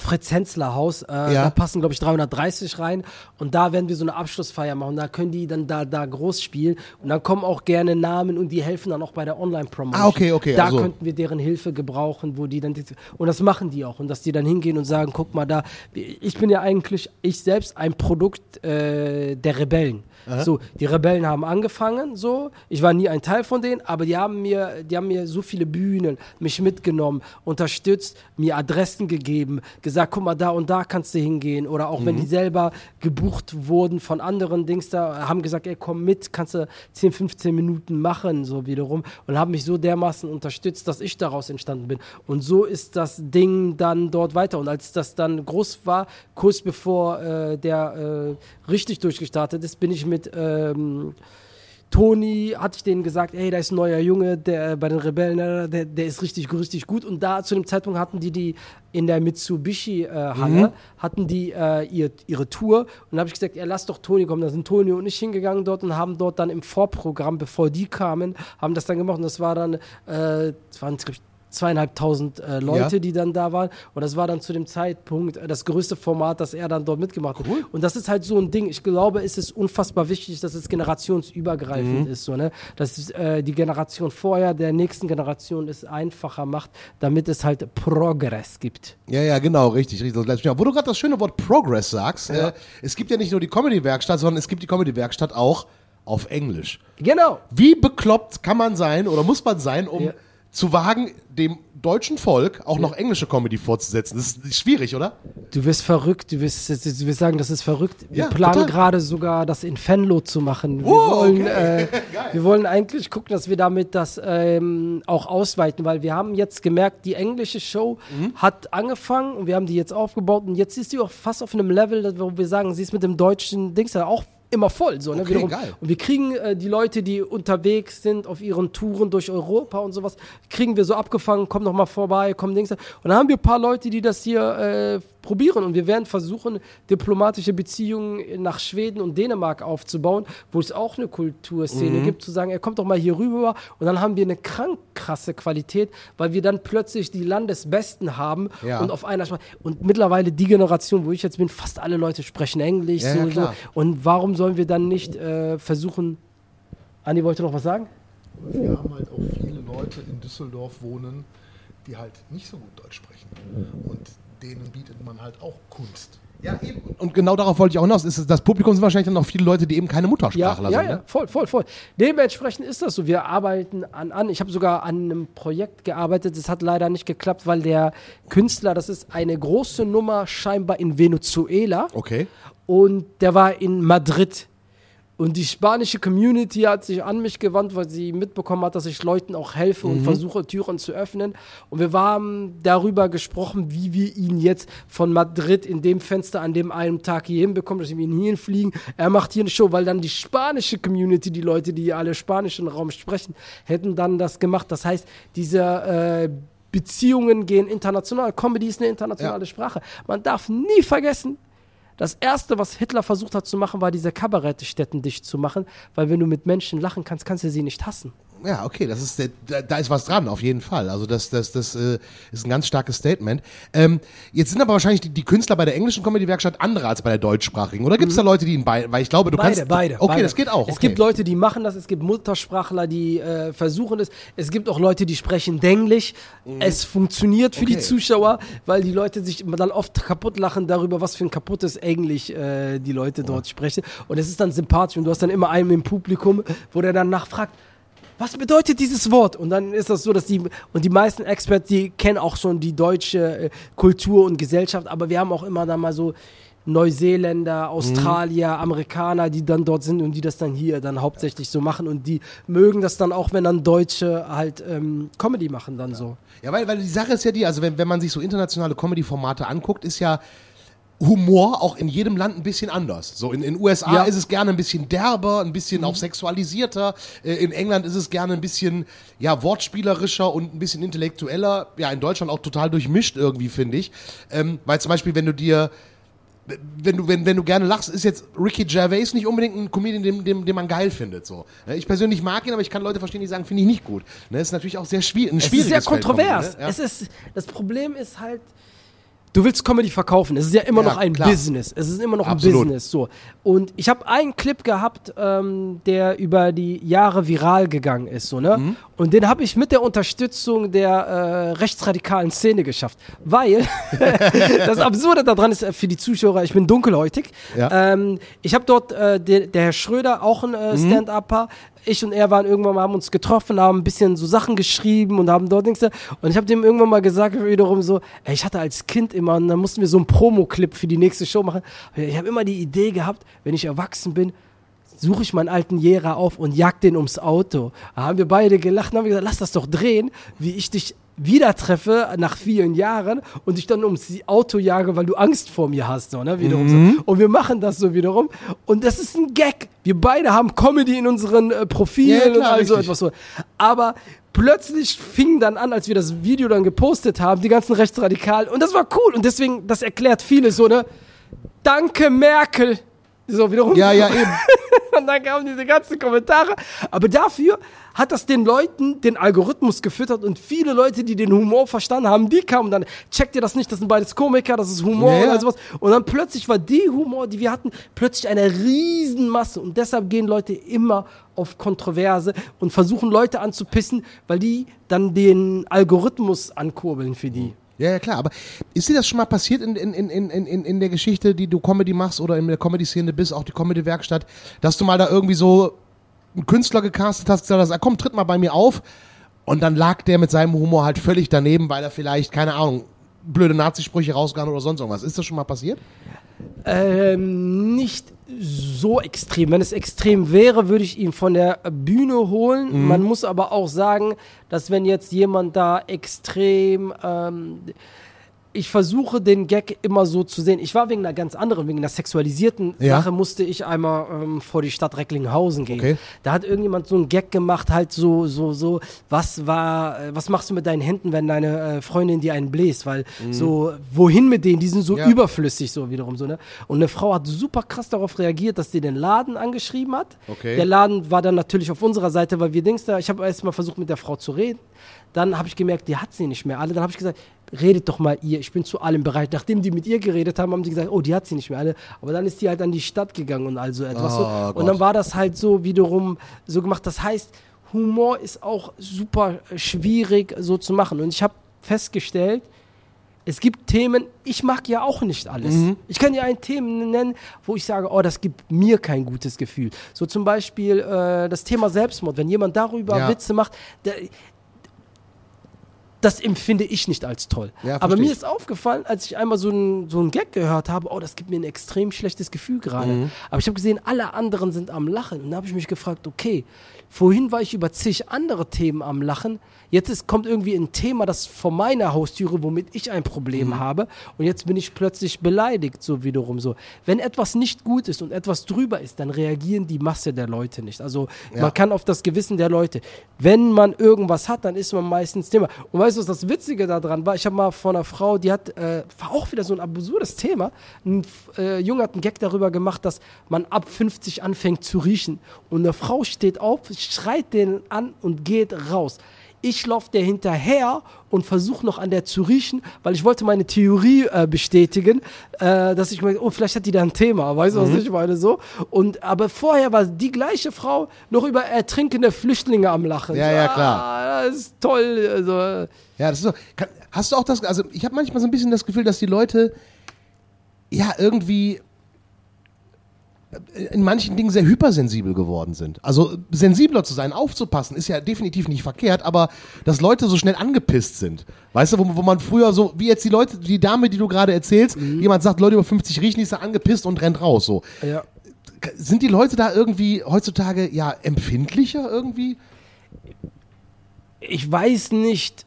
Fritz Hensler Haus, äh, Ja. da passen glaube ich 330 rein und da werden wir so eine Abschlussfeier machen. Da können die dann da da groß spielen und dann kommen auch gerne Namen und die helfen dann auch bei der Online-Promotion. Ah, okay, okay, Da also- könnten wir deren Hilfe gebrauchen, wo die dann und das machen die auch und dass die dann hingehen und sagen, guck mal da, ich bin ja eigentlich ich selbst ein Produkt äh, der Rebellen. So, die Rebellen haben angefangen, so. Ich war nie ein Teil von denen, aber die haben mir, die haben mir so viele Bühnen, mich mitgenommen, unterstützt, mir Adressen gegeben, gesagt, guck mal, da und da kannst du hingehen. Oder auch wenn die selber gebucht wurden von anderen Dings da, haben gesagt, ey, komm mit, kannst du 10, 15 Minuten machen, so wiederum. Und haben mich so dermaßen unterstützt, dass ich daraus entstanden bin. Und so ist das Ding dann dort weiter. Und als das dann groß war, kurz bevor äh, der äh, richtig durchgestartet ist, bin ich mit ähm, Toni, hatte ich denen gesagt, ey, da ist ein neuer Junge, der bei den Rebellen, äh, der, der ist richtig, richtig gut. Und da zu dem Zeitpunkt hatten die die in der Mitsubishi-Halle, hatten die äh, ihr, ihre Tour. Und da habe ich gesagt, ja, lass doch Toni kommen. Da sind Toni und ich hingegangen dort und haben dort dann im Vorprogramm, bevor die kamen, haben das dann gemacht. Und das war dann, äh, das waren, glaub ich, zweieinhalbtausend äh, Leute, Ja. die dann da waren. Und das war dann zu dem Zeitpunkt äh, das größte Format, das er dann dort mitgemacht hat. Und das ist halt so ein Ding. Ich glaube, es ist unfassbar wichtig, dass es generationsübergreifend ist. So, ne? Dass äh, die Generation vorher der nächsten Generation es einfacher macht, damit es halt Progress gibt. Ja, ja, genau, richtig, richtig. Wo du gerade das schöne Wort Progress sagst, äh, es gibt ja nicht nur die Comedy-Werkstatt, sondern es gibt die Comedy-Werkstatt auch auf Englisch. Genau. Wie bekloppt kann man sein oder muss man sein, um Ja. Zu wagen, dem deutschen Volk auch noch englische Comedy vorzusetzen. Das ist schwierig, oder? Du wirst verrückt, du wirst, du wirst sagen, das ist verrückt. Wir Ja, planen gerade sogar, das in Fenlo zu machen. Wir, Oh, wollen, okay. äh, <laughs> wir wollen eigentlich gucken, dass wir damit das ähm, auch ausweiten, weil wir haben jetzt gemerkt, die englische Show Mhm. hat angefangen und wir haben die jetzt aufgebaut und jetzt ist die auch fast auf einem Level, wo wir sagen, sie ist mit dem deutschen Dings auch immer voll. So, ne? Okay, Wiederum. geil. Und wir kriegen äh, die Leute, die unterwegs sind auf ihren Touren durch Europa und sowas, kriegen wir so abgefangen, komm noch mal vorbei, komm Dings. Und dann haben wir ein paar Leute, die das hier äh, probieren und wir werden versuchen, diplomatische Beziehungen nach Schweden und Dänemark aufzubauen, wo es auch eine Kulturszene gibt, zu sagen, ey, kommt doch mal hier rüber und dann haben wir eine krank krasse Qualität, weil wir dann plötzlich die Landesbesten haben Ja. und auf einer Sprache. Und mittlerweile die Generation, wo ich jetzt bin, fast alle Leute sprechen Englisch. Ja, ja, so, so. klar. Und warum sollen wir dann nicht äh, versuchen, Andi wollte noch was sagen? Wir haben halt auch viele Leute in Düsseldorf wohnen, die halt nicht so gut Deutsch sprechen. Und denen bietet man halt auch Kunst. Ja, eben. Und genau darauf wollte ich auch hinaus. Ist, das Publikum sind wahrscheinlich dann auch viele Leute, die eben keine Ja, Muttersprachler ja, sind. ja, Ne? voll, voll, voll. Dementsprechend ist das so. Wir arbeiten an, an. Ich habe sogar an einem Projekt gearbeitet. Das hat leider nicht geklappt, weil der Künstler, das ist eine große Nummer scheinbar in Venezuela. Okay. und der war in Madrid. Und die spanische Community hat sich an mich gewandt, weil sie mitbekommen hat, dass ich Leuten auch helfe und versuche, Türen zu öffnen. Und wir haben darüber gesprochen, wie wir ihn jetzt von Madrid in dem Fenster an dem einen Tag hier hinbekommen, dass wir ihn hierhin fliegen. Er macht hier eine Show, weil dann die spanische Community, die Leute, die alle spanischen Raum sprechen, hätten dann das gemacht. Das heißt, diese äh, Beziehungen gehen international. Comedy ist eine internationale Ja. Sprache. Man darf nie vergessen, das erste, was Hitler versucht hat zu machen, war diese Kabarettstätten dicht zu machen, weil wenn du mit Menschen lachen kannst, kannst du sie nicht hassen. Ja, okay, das ist, da, da ist was dran, auf jeden Fall. Also das, das, das äh, ist ein ganz starkes Statement. Ähm, jetzt sind aber wahrscheinlich die, die Künstler bei der englischen Comedy-Werkstatt andere als bei der deutschsprachigen. Oder gibt es da Leute, die in beiden, weil ich glaube, du Beide, kannst... beide. Okay, beide. das geht auch. Es okay. gibt Leute, die machen das, es gibt Muttersprachler, die äh, versuchen es. Es gibt auch Leute, die sprechen Denglisch. Es funktioniert für die Mhm. Okay. Zuschauer, weil die Leute sich dann oft kaputt lachen darüber, was für ein kaputtes Englisch äh, die Leute dort sprechen. Und es ist dann sympathisch und du hast dann immer einen im Publikum, wo der dann nachfragt, was bedeutet dieses Wort? Und dann ist das so, dass die, und die meisten Experten, die kennen auch schon die deutsche äh, Kultur und Gesellschaft, aber wir haben auch immer dann mal so Neuseeländer, Australier, Amerikaner, die dann dort sind und die das dann hier dann hauptsächlich so machen und die mögen das dann auch, wenn dann Deutsche halt ähm, Comedy machen dann so. Ja, weil, weil die Sache ist ja die, also wenn, wenn man sich so internationale Comedy-Formate anguckt, ist ja Humor auch in jedem Land ein bisschen anders. So in den USA Ja. ist es gerne ein bisschen derber, ein bisschen auch sexualisierter. Äh, In England ist es gerne ein bisschen ja wortspielerischer und ein bisschen intellektueller. Ja, in Deutschland auch total durchmischt irgendwie finde ich, ähm, weil zum Beispiel wenn du dir wenn du, wenn, wenn du gerne lachst, ist jetzt Ricky Gervais nicht unbedingt ein Comedian, den, den, den man geil findet. So. Ne, Ich persönlich mag ihn, aber ich kann Leute verstehen, die sagen, finde ich nicht gut. Ne, ist natürlich auch sehr schwierig. Es ist sehr Feld, kontrovers. Ne? Ja. Es ist, das Problem ist halt, du willst Comedy verkaufen. Es ist ja immer Ja, noch ein klar. Business. Es ist immer noch Absolut. ein Business. So. Und ich habe einen Clip gehabt, ähm, der über die Jahre viral gegangen ist. So, ne? Mhm. Und den habe ich mit der Unterstützung der äh, rechtsradikalen Szene geschafft. Weil <laughs> das Absurde daran ist äh, für die Zuschauer, ich bin dunkelhäutig. Ja. Ähm, ich habe dort äh, der, der Herr Schröder, auch ein äh, Mhm. Stand-Upper. Ich und er waren irgendwann mal, haben uns getroffen, haben ein bisschen so Sachen geschrieben und haben dort Dings. Und ich habe dem irgendwann mal gesagt, wiederum so, ey, ich hatte als Kind immer, und dann mussten wir so einen Promo-Clip für die nächste Show machen. Ich habe immer die Idee gehabt, wenn ich erwachsen bin, suche ich meinen alten Jera auf und jag den ums Auto. Da haben wir beide gelacht und haben gesagt, lass das doch drehen, wie ich dich wieder treffe nach vielen Jahren und dich dann ums Auto jage, weil du Angst vor mir hast, so, ne, wiederum so. Und wir machen das so wiederum und das ist ein Gag. Wir beide haben Comedy in unseren äh, Profilen Ja, klar, und all so etwas so. Aber plötzlich fing dann an, als wir das Video dann gepostet haben, die ganzen Rechtsradikalen und das war cool und deswegen, das erklärt vieles so, ne, danke Merkel. So wiederum. Ja, ja, eben. <laughs> <laughs> Und dann kamen diese ganzen Kommentare. Aber dafür hat das den Leuten den Algorithmus gefüttert und viele Leute, die den Humor verstanden haben, die kamen dann, checkt ihr das nicht, das sind beides Komiker, das ist Humor Ja, und sowas. Und dann plötzlich war die Humor, die wir hatten, plötzlich eine Riesenmasse. Und deshalb gehen Leute immer auf Kontroverse und versuchen Leute anzupissen, weil die dann den Algorithmus ankurbeln für die. Ja, ja, klar. Aber ist dir das schon mal passiert in, in, in, in, in, in der Geschichte, die du Comedy machst oder in der Comedy-Szene bist, auch die Comedy-Werkstatt, dass du mal da irgendwie so einen Künstler gecastet hast, gesagt hast, ah, komm, tritt mal bei mir auf. Und dann lag der mit seinem Humor halt völlig daneben, weil er vielleicht, keine Ahnung, blöde Nazisprüche rausgehauen oder sonst irgendwas. Ist das schon mal passiert? Ähm, nicht so extrem. Wenn es extrem wäre, würde ich ihn von der Bühne holen. Man muss aber auch sagen, dass wenn jetzt jemand da extrem ähm, ich versuche den Gag immer so zu sehen. Ich war wegen einer ganz anderen, wegen einer sexualisierten Ja. Sache, musste ich einmal ähm, vor die Stadt Recklinghausen gehen. Okay. Da hat irgendjemand so einen Gag gemacht, halt so, so, so, was war, äh, was machst du mit deinen Händen, wenn deine äh, Freundin dir einen bläst? Weil so, wohin mit denen? Die sind so Mhm. Ja. überflüssig, so wiederum so, ne? Und eine Frau hat super krass darauf reagiert, dass sie den Laden angeschrieben hat. Okay. Der Laden war dann natürlich auf unserer Seite, weil wir Dings da, ich habe erst mal versucht mit der Frau zu reden. Dann habe ich gemerkt, die hat sie nicht mehr alle. Dann habe ich gesagt, redet doch mal ihr, ich bin zu allem bereit. Nachdem die mit ihr geredet haben, haben die gesagt, oh, die hat sie nicht mehr alle. Aber dann ist die halt an die Stadt gegangen und also etwas Oh so. Und dann war das halt so wiederum so gemacht. Das heißt, Humor ist auch super schwierig so zu machen. Und ich habe festgestellt, es gibt Themen, ich mag ja auch nicht alles. Ich kann ja ein Themen nennen, wo ich sage, oh, das gibt mir kein gutes Gefühl. So zum Beispiel äh, das Thema Selbstmord. Wenn jemand darüber Ja. Witze macht, der, das empfinde ich nicht als toll. Ja, Aber mir ist aufgefallen, als ich einmal so einen so einen Gag gehört habe, oh, das gibt mir ein extrem schlechtes Gefühl gerade. Mhm. Aber ich habe gesehen, alle anderen sind am Lachen. Und da habe ich mich gefragt, okay, vorhin war ich über zig andere Themen am Lachen. Jetzt ist, kommt irgendwie ein Thema, das vor meiner Haustüre, womit ich ein Problem Mhm. habe. Und jetzt bin ich plötzlich beleidigt, so wiederum so. Wenn etwas nicht gut ist und etwas drüber ist, dann reagieren die Masse der Leute nicht. Also Ja. man kann auf das Gewissen der Leute. Wenn man irgendwas hat, dann ist man meistens Thema. Und weißt du, was das Witzige daran war? Ich habe mal von einer Frau, die hat, äh, war auch wieder so ein absurdes Thema. Ein äh, Junge hat einen Gag darüber gemacht, dass man ab 50 anfängt zu riechen. Und eine Frau steht auf, schreit den an und geht raus. Ich laufe der hinterher und versuche noch an der zu riechen, weil ich wollte meine Theorie äh, bestätigen, äh, dass ich mir, oh, vielleicht hat die da ein Thema, weißt du, was ich meine, so. Und, aber vorher war die gleiche Frau noch über ertrinkende Flüchtlinge am Lachen. Ja, ja, klar. Ah, das ist toll, also, Ja, das ist so. Kann, hast du auch das, also ich habe manchmal so ein bisschen das Gefühl, dass die Leute ja irgendwie in manchen Dingen sehr hypersensibel geworden sind. Also sensibler zu sein, aufzupassen, ist ja definitiv nicht verkehrt, aber dass Leute so schnell angepisst sind. Weißt du, wo, wo man früher so, wie jetzt die Leute, die Dame, die du gerade erzählst, jemand sagt, Leute über 50 riechen, ist da angepisst und rennt raus. So. ja. Sind die Leute da irgendwie heutzutage ja empfindlicher irgendwie? Ich weiß nicht,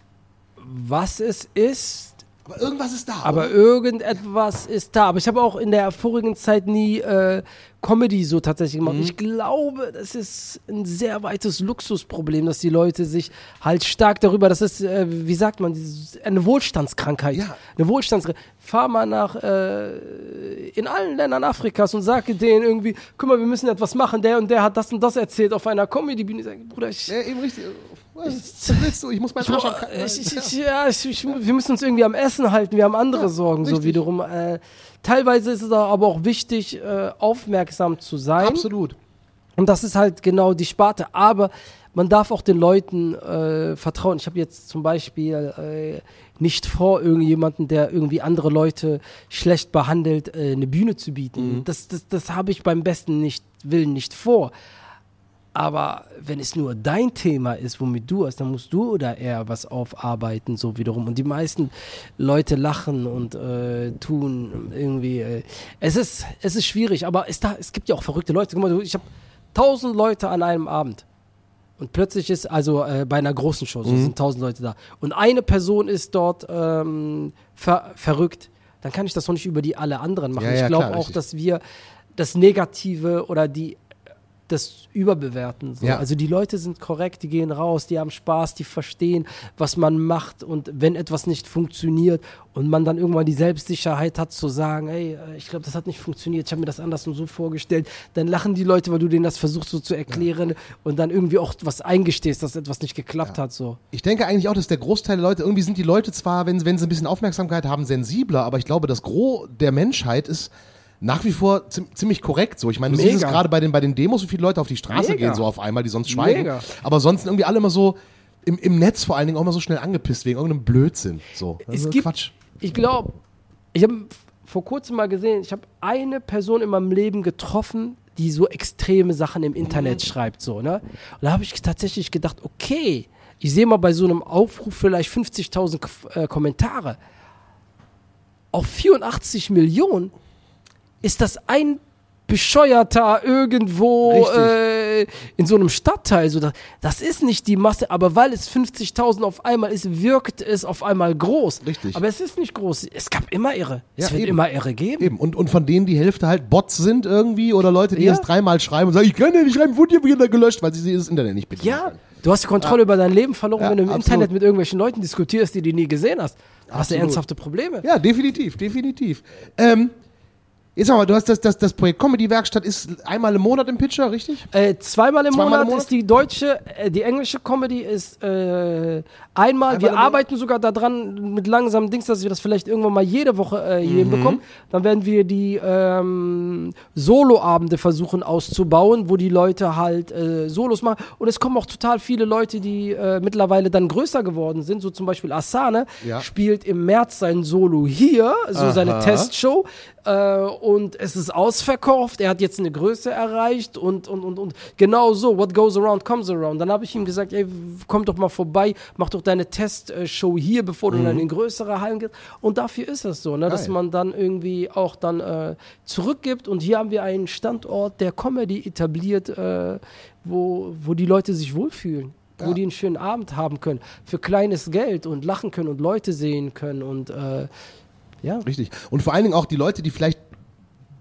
was es ist, Aber irgendwas ist da. Aber oder? irgendetwas ist da. Aber ich habe auch in der vorigen Zeit nie äh, Comedy so tatsächlich gemacht. Mhm. Ich glaube, das ist ein sehr weites Luxusproblem, dass die Leute sich halt stark darüber, das ist, äh, wie sagt man, eine Wohlstandskrankheit. Ja. Eine Wohlstandskrankheit. Fahr mal nach, äh, in allen Ländern Afrikas und sage denen irgendwie, guck mal, wir müssen etwas machen, der und der hat das und das erzählt auf einer Comedy-Bühne. Ich sage, Bruder, ich, Ja, eben richtig. Was, willst du? Ich muss meinen Arsch ich, ich, ja, ich, ich, wir müssen uns irgendwie am Essen halten. Wir haben andere Ja, Sorgen, so richtig. wiederum. Äh, teilweise ist es aber auch wichtig, äh, aufmerksam zu sein. Absolut. Und das ist halt genau die Sparte. Aber man darf auch den Leuten äh, vertrauen. Ich habe jetzt zum Beispiel äh, nicht vor, irgendjemanden, der irgendwie andere Leute schlecht behandelt, äh, eine Bühne zu bieten. Das, das, das habe ich beim besten nicht, Willen nicht vor. Aber wenn es nur dein Thema ist, womit du hast, dann musst du oder er was aufarbeiten, so wiederum. Und die meisten Leute lachen und äh, tun irgendwie. Äh, es, ist, es ist schwierig, aber es, da, es gibt ja auch verrückte Leute. Guck mal, ich habe tausend Leute an einem Abend. Und plötzlich ist, also äh, bei einer großen Show, so Mhm. sind tausend Leute da. Und eine Person ist dort ähm, ver verrückt. Dann kann ich das doch nicht über die alle anderen machen. Ja, ja, ich glaube auch, richtig. dass wir das Negative oder die das überbewerten. So. Ja. Also die Leute sind korrekt, die gehen raus, die haben Spaß, die verstehen, was man macht und wenn etwas nicht funktioniert und man dann irgendwann die Selbstsicherheit hat zu sagen, hey, äh, ich glaube, das hat nicht funktioniert, ich habe mir das anders und so vorgestellt, dann lachen die Leute, weil du denen das versuchst so zu erklären und dann irgendwie auch was eingestehst, dass etwas nicht geklappt hat. So. Ich denke eigentlich auch, dass der Großteil der Leute, irgendwie sind die Leute zwar, wenn, wenn sie ein bisschen Aufmerksamkeit haben, sensibler, aber ich glaube, das Gros der Menschheit ist nach wie vor ziem- ziemlich korrekt so. Ich meine, du siehst es gerade bei den, bei den Demos, wie viele Leute auf die Straße Mega. gehen, so auf einmal, die sonst schweigen. Mega. Aber sonst irgendwie alle immer so, im, im Netz vor allen Dingen auch immer so schnell angepisst wegen irgendeinem Blödsinn. So. Es ist gibt- Quatsch. Ich glaube, ich habe vor kurzem mal gesehen, ich habe eine Person in meinem Leben getroffen, die so extreme Sachen im Internet schreibt, so, ne? Und da habe ich tatsächlich gedacht, okay, ich sehe mal bei so einem Aufruf vielleicht 50.000 K- äh, Kommentare. Auf 84 Millionen ist das ein Bescheuerter irgendwo äh, in so einem Stadtteil. So, das, das ist nicht die Masse, aber weil es 50.000 auf einmal ist, wirkt es auf einmal groß. Richtig. Aber es ist nicht groß. Es gab immer Irre. Ja, es wird eben. immer Irre geben. Eben. Und, und von denen die Hälfte halt Bots sind irgendwie oder Leute, die Ja. das dreimal schreiben und sagen, ich kann ja nicht schreiben, wurde ja wieder gelöscht, weil sie das Internet nicht bedienen Ja, du hast die Kontrolle über dein Leben verloren, Ja, wenn du im absolut. Internet mit irgendwelchen Leuten diskutierst, die du nie gesehen hast. Da hast du ernsthafte Probleme. Ja, definitiv, definitiv. Ähm, jetzt sag mal, du hast das, das, das Projekt Comedy-Werkstatt ist einmal im Monat im Pitcher, richtig? Äh, zweimal, im, Zweimal Monat im Monat? ist die deutsche, äh, die englische Comedy ist äh, einmal. Wir im Monat? arbeiten sogar daran mit langsamen Dings, dass wir das vielleicht irgendwann mal jede Woche äh, Mhm. hier hinbekommen. Dann werden wir die ähm, Soloabende versuchen auszubauen, wo die Leute halt äh, Solos machen. Und es kommen auch total viele Leute, die äh, mittlerweile dann größer geworden sind. So zum Beispiel Asane Ja. spielt im März sein Solo hier, so seine Aha. Testshow. Äh, und es ist ausverkauft. Er hat jetzt eine Größe erreicht und, und, und, und genau so. What goes around comes around. Dann habe ich ihm gesagt, ey, komm doch mal vorbei, mach doch deine Testshow hier, bevor du dann in größere Hallen gehst. Und dafür ist es so, ne, dass man dann irgendwie auch dann äh, zurückgibt. Und hier haben wir einen Standort der Comedy etabliert, äh, wo, wo die Leute sich wohlfühlen. Wo die einen schönen Abend haben können. Für kleines Geld und lachen können und Leute sehen können. Und äh, ja. Richtig. Und vor allen Dingen auch die Leute, die vielleicht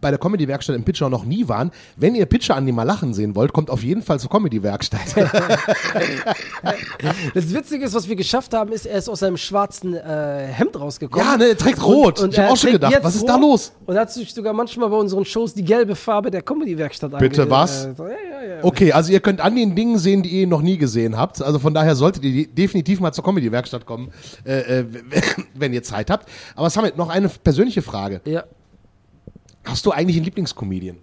bei der Comedy-Werkstatt im Pitcher noch nie waren, wenn ihr Pitcher an die mal lachen sehen wollt, kommt auf jeden Fall zur Comedy-Werkstatt. <laughs> Das Witzige ist, was wir geschafft haben, ist, er ist aus seinem schwarzen äh, Hemd rausgekommen. Ja, ne, er trägt rot. Ich hab er auch schon gedacht, was ist da los? Und hat sich sogar manchmal bei unseren Shows die gelbe Farbe der Comedy-Werkstatt Bitte was? Äh, ja, ja, ja. Okay, also ihr könnt an den Dingen sehen, die ihr noch nie gesehen habt. Also von daher solltet ihr definitiv mal zur Comedy-Werkstatt kommen, äh, äh, <laughs> wenn ihr Zeit habt. Aber Samit, noch eine persönliche Frage. ja. Hast du eigentlich einen Lieblingscomedian?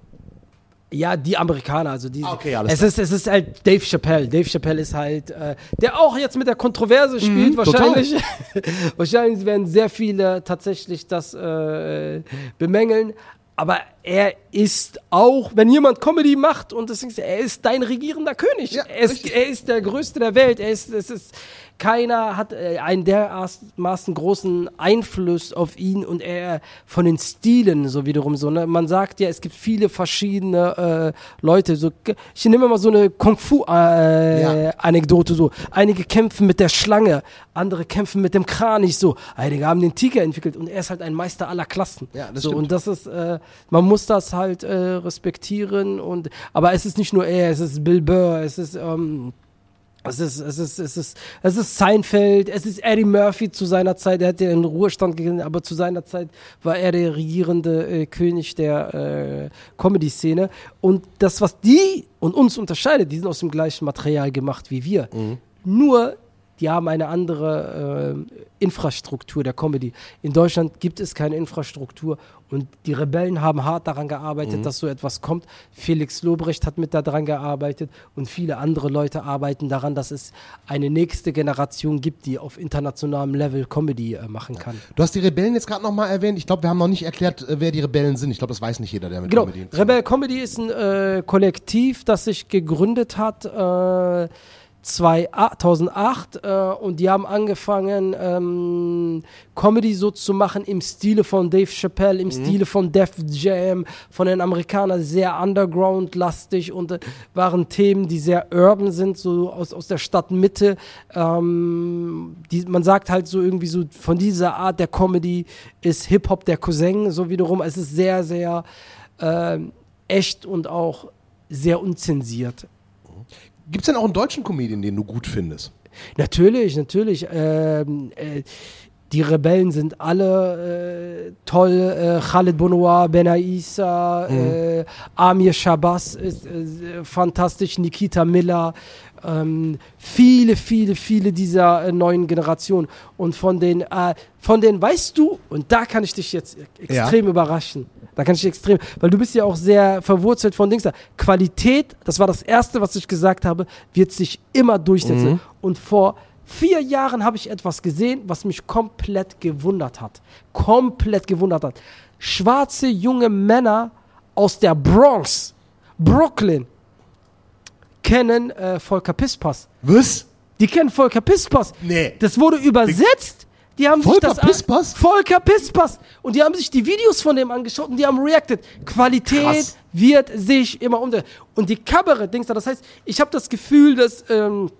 Ja, die Amerikaner, also die. Ah, okay, alles es ist, es ist halt Dave Chappelle. Dave Chappelle ist halt, äh, der auch jetzt mit der Kontroverse spielt, Mhm, wahrscheinlich. <laughs> wahrscheinlich werden sehr viele tatsächlich das äh, bemängeln. Aber er ist auch, wenn jemand Comedy macht und das ist, er ist dein regierender König. Ja, er, ist, er ist der Größte der Welt. Er ist, es ist, keiner hat äh, einen dermaßen großen Einfluss auf ihn und er von den Stilen so wiederum so. Ne? Man sagt ja, es gibt viele verschiedene äh, Leute. So, ich nehme mal so eine Kung Fu äh, Ja. Anekdote so. Einige kämpfen mit der Schlange, andere kämpfen mit dem Kranich so. Einige haben den Tiger entwickelt und er ist halt ein Meister aller Klassen. Ja, das so, stimmt. Und das ist, äh, man muss das halt äh, respektieren und, aber es ist nicht nur er, es ist Bill Burr, es ist, ähm, es ist, es ist, es ist, es ist Seinfeld, es ist Eddie Murphy zu seiner Zeit, er hat ja in den Ruhestand gegangen, aber zu seiner Zeit war er der regierende äh, König der äh, Comedy-Szene. Und das, was die und uns unterscheidet, die sind aus dem gleichen Material gemacht wie wir. Nur, die haben eine andere äh, Infrastruktur der Comedy. In Deutschland gibt es keine Infrastruktur und die Rebellen haben hart daran gearbeitet, dass so etwas kommt. Felix Lobrecht hat mit daran gearbeitet und viele andere Leute arbeiten daran, dass es eine nächste Generation gibt, die auf internationalem Level Comedy äh, machen kann. Du hast die Rebellen jetzt gerade nochmal erwähnt. Ich glaube, wir haben noch nicht erklärt, äh, wer die Rebellen sind. Ich glaube, das weiß nicht jeder, der mit Genau, Comedy Rebel Comedy ist ein äh, Kollektiv, das sich gegründet hat äh, 2008 äh, und die haben angefangen, ähm, Comedy so zu machen im Stile von Dave Chappelle, im Stile von Def Jam, von den Amerikanern sehr underground-lastig und äh, waren Themen, die sehr urban sind, so aus, aus der Stadtmitte. Ähm, die, man sagt halt so irgendwie so, von dieser Art der Comedy ist Hip-Hop der Cousin, so wiederum. Es ist sehr, sehr ähm, echt und auch sehr unzensiert. Gibt es denn auch einen deutschen Comedian, den du gut findest? Natürlich, natürlich. Ähm, äh, die Rebellen sind alle äh, toll. Äh, Khaled Bonoir, Benaissa, äh, Amir Shabazz ist äh, fantastisch. Nikita Miller. Ähm, viele, viele, viele dieser äh, neuen Generationen. Und von den, äh, von den, weißt du, und da kann ich dich jetzt extrem überraschen. Da kann ich dich extrem, weil du bist ja auch sehr verwurzelt von Dings. da. Qualität, das war das Erste, was ich gesagt habe, wird sich immer durchsetzen. Und vor vier Jahren habe ich etwas gesehen, was mich komplett gewundert hat. Komplett gewundert hat. Schwarze junge Männer aus der Bronx, Brooklyn, kennen äh, Volker Pispas. Was? Die kennen Volker Pispas. Nee. Das wurde übersetzt. Die haben Volker sich das Pispas? Volker Pispas. Und die haben sich die Videos von dem angeschaut und die haben reacted. Qualität Krass. wird sich immer um. Und die Kabarett-Dings, das heißt, ich habe das Gefühl, dass, ähm,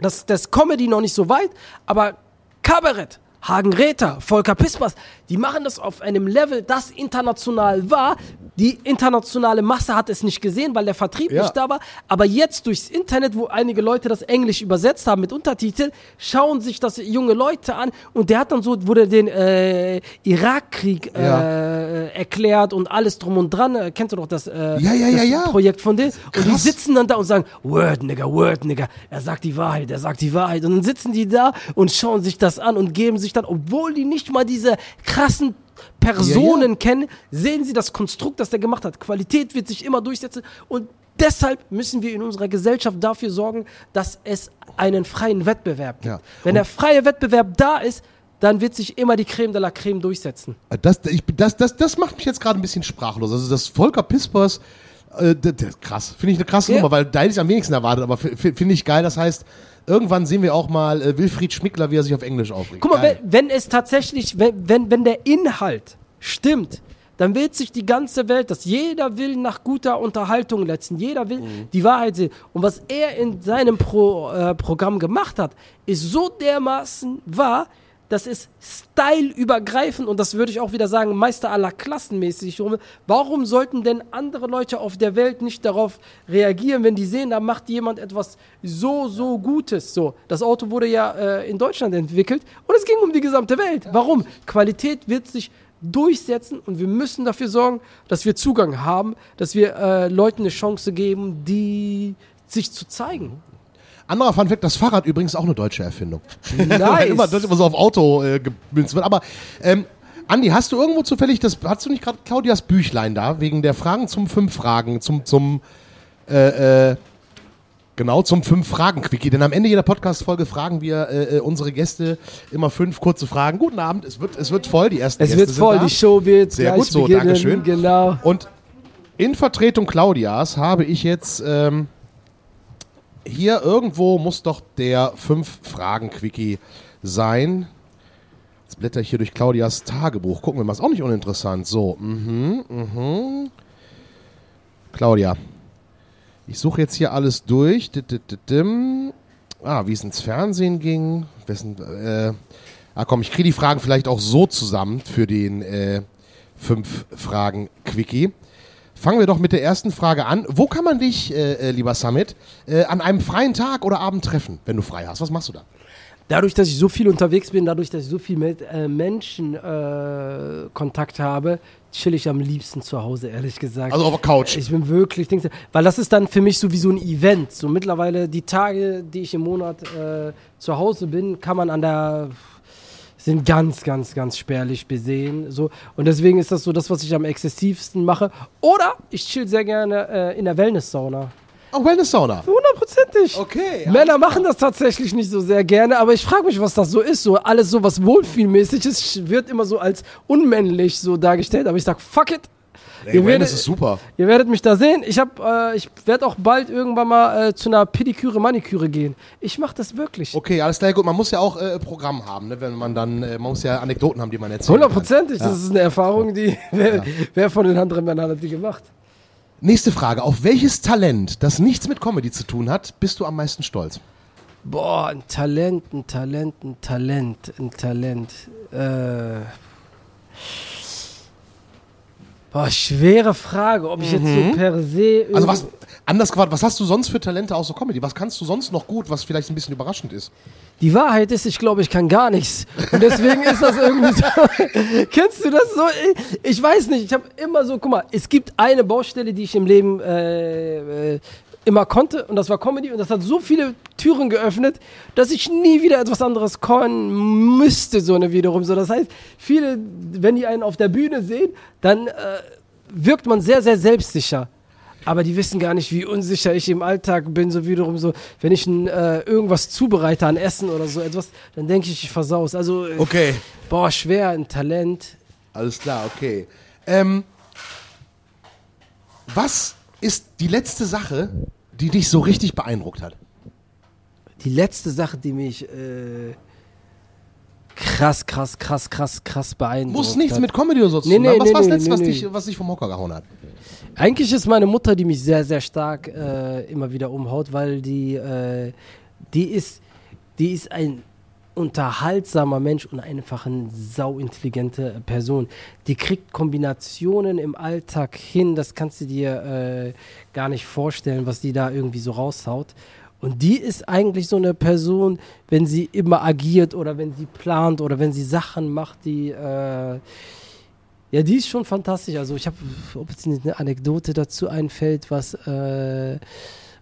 dass das Comedy noch nicht so weit, aber Kabarett, Hagen Räther, Volker Pispas, die machen das auf einem Level, das international war. Die internationale Masse hat es nicht gesehen, weil der Vertrieb Ja. nicht da war. Aber jetzt durchs Internet, wo einige Leute das Englisch übersetzt haben mit Untertitel, schauen sich das junge Leute an und der hat dann so, wurde den äh, Irakkrieg äh, erklärt und alles drum und dran. Äh, kennst du doch das, äh, Ja, das ja. Projekt von denen? Und die Krass. sitzen dann da und sagen, Word, Nigga, Word, Nigga. Er sagt die Wahrheit, er sagt die Wahrheit. Und dann sitzen die da und schauen sich das an und geben sich dann, obwohl die nicht mal diese krassen Personen Ja, ja. kennen, sehen sie das Konstrukt, das der gemacht hat. Qualität wird sich immer durchsetzen und deshalb müssen wir in unserer Gesellschaft dafür sorgen, dass es einen freien Wettbewerb gibt. Ja. Wenn der freie Wettbewerb da ist, dann wird sich immer die Creme de la Creme durchsetzen. Das, ich, das, das, das macht mich jetzt gerade ein bisschen sprachlos. Also das Volker Pispers, äh, das, das, krass. Finde ich eine krasse. Nummer, weil da hätte ich am wenigsten erwartet, aber finde ich geil. Das heißt, irgendwann sehen wir auch mal äh, Wilfried Schmickler, wie er sich auf Englisch aufregt. Guck mal, Geil. wenn, wenn es tatsächlich, wenn, wenn, wenn der Inhalt stimmt, dann will sich die ganze Welt, dass jeder will nach guter Unterhaltung letzten, jeder will die Wahrheit sehen. Und was er in seinem Pro, äh, Programm gemacht hat, ist so dermaßen wahr, das ist styleübergreifend und das würde ich auch wieder sagen, Meister aller Klassen mäßig. Warum sollten denn andere Leute auf der Welt nicht darauf reagieren, wenn die sehen, da macht jemand etwas so, so Gutes? So, das Auto wurde ja äh, in Deutschland entwickelt und es ging um die gesamte Welt. Warum? Qualität wird sich durchsetzen und wir müssen dafür sorgen, dass wir Zugang haben, dass wir äh, Leuten eine Chance geben, die sich zu zeigen. Anderer Fun Fact, das Fahrrad übrigens auch eine deutsche Erfindung. <laughs> Nice. immer, das immer so auf Auto äh, gemünzt wird. Aber ähm, Andi, hast du irgendwo zufällig, das hast du nicht gerade Claudias Büchlein da, wegen der Fragen zum fünf Fragen, zum, zum äh, äh, genau, zum fünf Fragen Quickie. Denn am Ende jeder Podcast-Folge fragen wir äh, äh, unsere Gäste immer fünf kurze Fragen. Guten Abend, es wird, es wird voll, die ersten Es Gäste wird sind voll, die Show wird Sehr gut so, beginnen. Dankeschön. Genau. Und in Vertretung Claudias habe ich jetzt ähm, hier irgendwo muss doch der fünf Fragen Quickie sein. Jetzt blätter ich hier durch Claudias Tagebuch. Gucken wir mal, ist auch nicht uninteressant. So, mhm, mhm. Claudia, ich suche jetzt hier alles durch. Ah, wie es ins Fernsehen ging. Wessen, äh, ah, komm, ich kriege die Fragen vielleicht auch so zusammen für den äh, fünf Fragen Quickie. Fangen wir doch mit der ersten Frage an. Wo kann man dich, äh, äh, lieber Summit, äh, an einem freien Tag oder Abend treffen, wenn du frei hast? Was machst du da? Dadurch, dass ich so viel unterwegs bin, dadurch, dass ich so viel mit äh, Menschen äh, Kontakt habe, chill ich am liebsten zu Hause, ehrlich gesagt. Also auf der Couch. Ich bin wirklich, denkst du, weil das ist dann für mich so wie so ein Event. So mittlerweile die Tage, die ich im Monat äh, zu Hause bin, kann man an der sind ganz, ganz, ganz spärlich besehen. So. Und deswegen ist das so das, was ich am exzessivsten mache. Oder ich chill sehr gerne äh, in der Wellness-Sauna. Auch Wellness-Sauna. Hundertprozentig. Okay. Männer machen das tatsächlich nicht so sehr gerne, aber ich frage mich, was das so ist. So alles so was wohlfühlmäßig ist, wird immer so als unmännlich so dargestellt. Aber ich sag, fuck it. Ey, ihr, werdet, ist super. ihr werdet mich da sehen. Ich hab, äh, ich werde auch bald irgendwann mal äh, zu einer Pediküre, Maniküre gehen. Ich mache das wirklich. Okay, alles klar, gut. Man muss ja auch äh, Programm haben, ne? wenn man dann, äh, man muss ja Anekdoten haben, die man erzählt. Hundertprozentig. Das ist eine Erfahrung, die <laughs> wer, wer von den anderen Männern hat die gemacht? Nächste Frage. Auf welches Talent, das nichts mit Comedy zu tun hat, bist du am meisten stolz? Boah, ein Talent, ein Talent, ein Talent, ein Talent. Äh. Boah, schwere Frage, ob ich jetzt so per se. Also was, anders gefragt, was hast du sonst für Talente außer Comedy? Was kannst du sonst noch gut, was vielleicht ein bisschen überraschend ist? Die Wahrheit ist, ich glaube, ich kann gar nichts. Und deswegen ist das irgendwie so. <laughs> Kennst du das so? Ich, ich weiß nicht, ich habe immer so, guck mal, es gibt eine Baustelle, die ich im Leben äh, äh, immer konnte und das war Comedy und das hat so viele Türen geöffnet, dass ich nie wieder etwas anderes können müsste, so eine wiederum. So, das heißt, viele, wenn die einen auf der Bühne sehen, dann äh, wirkt man sehr, sehr selbstsicher. Aber die wissen gar nicht, wie unsicher ich im Alltag bin, so wiederum so, wenn ich ein, äh, irgendwas zubereite an Essen oder so etwas, dann denke ich, ich versaus. Also, äh, Okay. boah, schwer, ein Talent. Alles klar, okay. Ähm, was ist die letzte Sache, die dich so richtig beeindruckt hat? die letzte Sache, die mich äh, krass, krass, krass, krass, krass beeindruckt Muss nichts hat. mit Comedy oder so zu Nee, tun haben. nee, Was nee, war das nee, letzte, was, dich, was dich vom Hocker gehauen hat? Eigentlich ist meine Mutter, die mich sehr, sehr stark äh, immer wieder umhaut, weil die, äh, die ist, die ist ein unterhaltsamer Mensch und einfach eine sauintelligente Person. Die kriegt Kombinationen im Alltag hin, das kannst du dir äh, gar nicht vorstellen, was die da irgendwie so raushaut. Und die ist eigentlich so eine Person, wenn sie immer agiert oder wenn sie plant oder wenn sie Sachen macht, die äh, ja, die ist schon fantastisch. Also ich habe, ob jetzt eine Anekdote dazu einfällt, was, äh,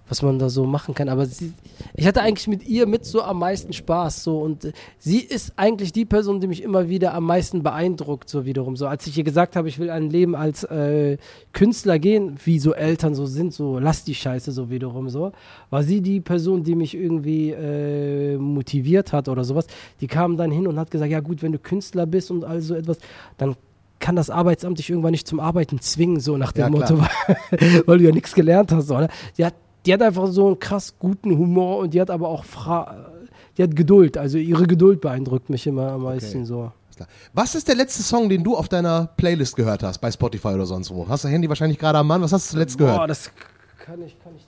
was man da so machen kann. Aber sie, ich hatte eigentlich mit ihr mit so am meisten Spaß. So und äh, sie ist eigentlich die Person, die mich immer wieder am meisten beeindruckt. So wiederum. So als ich ihr gesagt habe, ich will ein Leben als äh, Künstler gehen, wie so Eltern so sind, so lass die Scheiße so wiederum so, war sie die Person, die mich irgendwie äh, motiviert hat oder sowas. Die kam dann hin und hat gesagt, ja gut, wenn du Künstler bist und all so etwas, dann kann das Arbeitsamt dich irgendwann nicht zum Arbeiten zwingen, so nach dem Ja, Motto, weil, <laughs> weil du ja nichts gelernt hast, oder? Die hat, die hat einfach so einen krass guten Humor und die hat aber auch Fra die hat Geduld, also ihre Geduld beeindruckt mich immer am meisten so. Alles klar. Was ist der letzte Song, den du auf deiner Playlist gehört hast, bei Spotify oder sonst wo? Hast du Handy wahrscheinlich gerade am Mann? Was hast du zuletzt Boah, gehört? das kann ich, kann ich.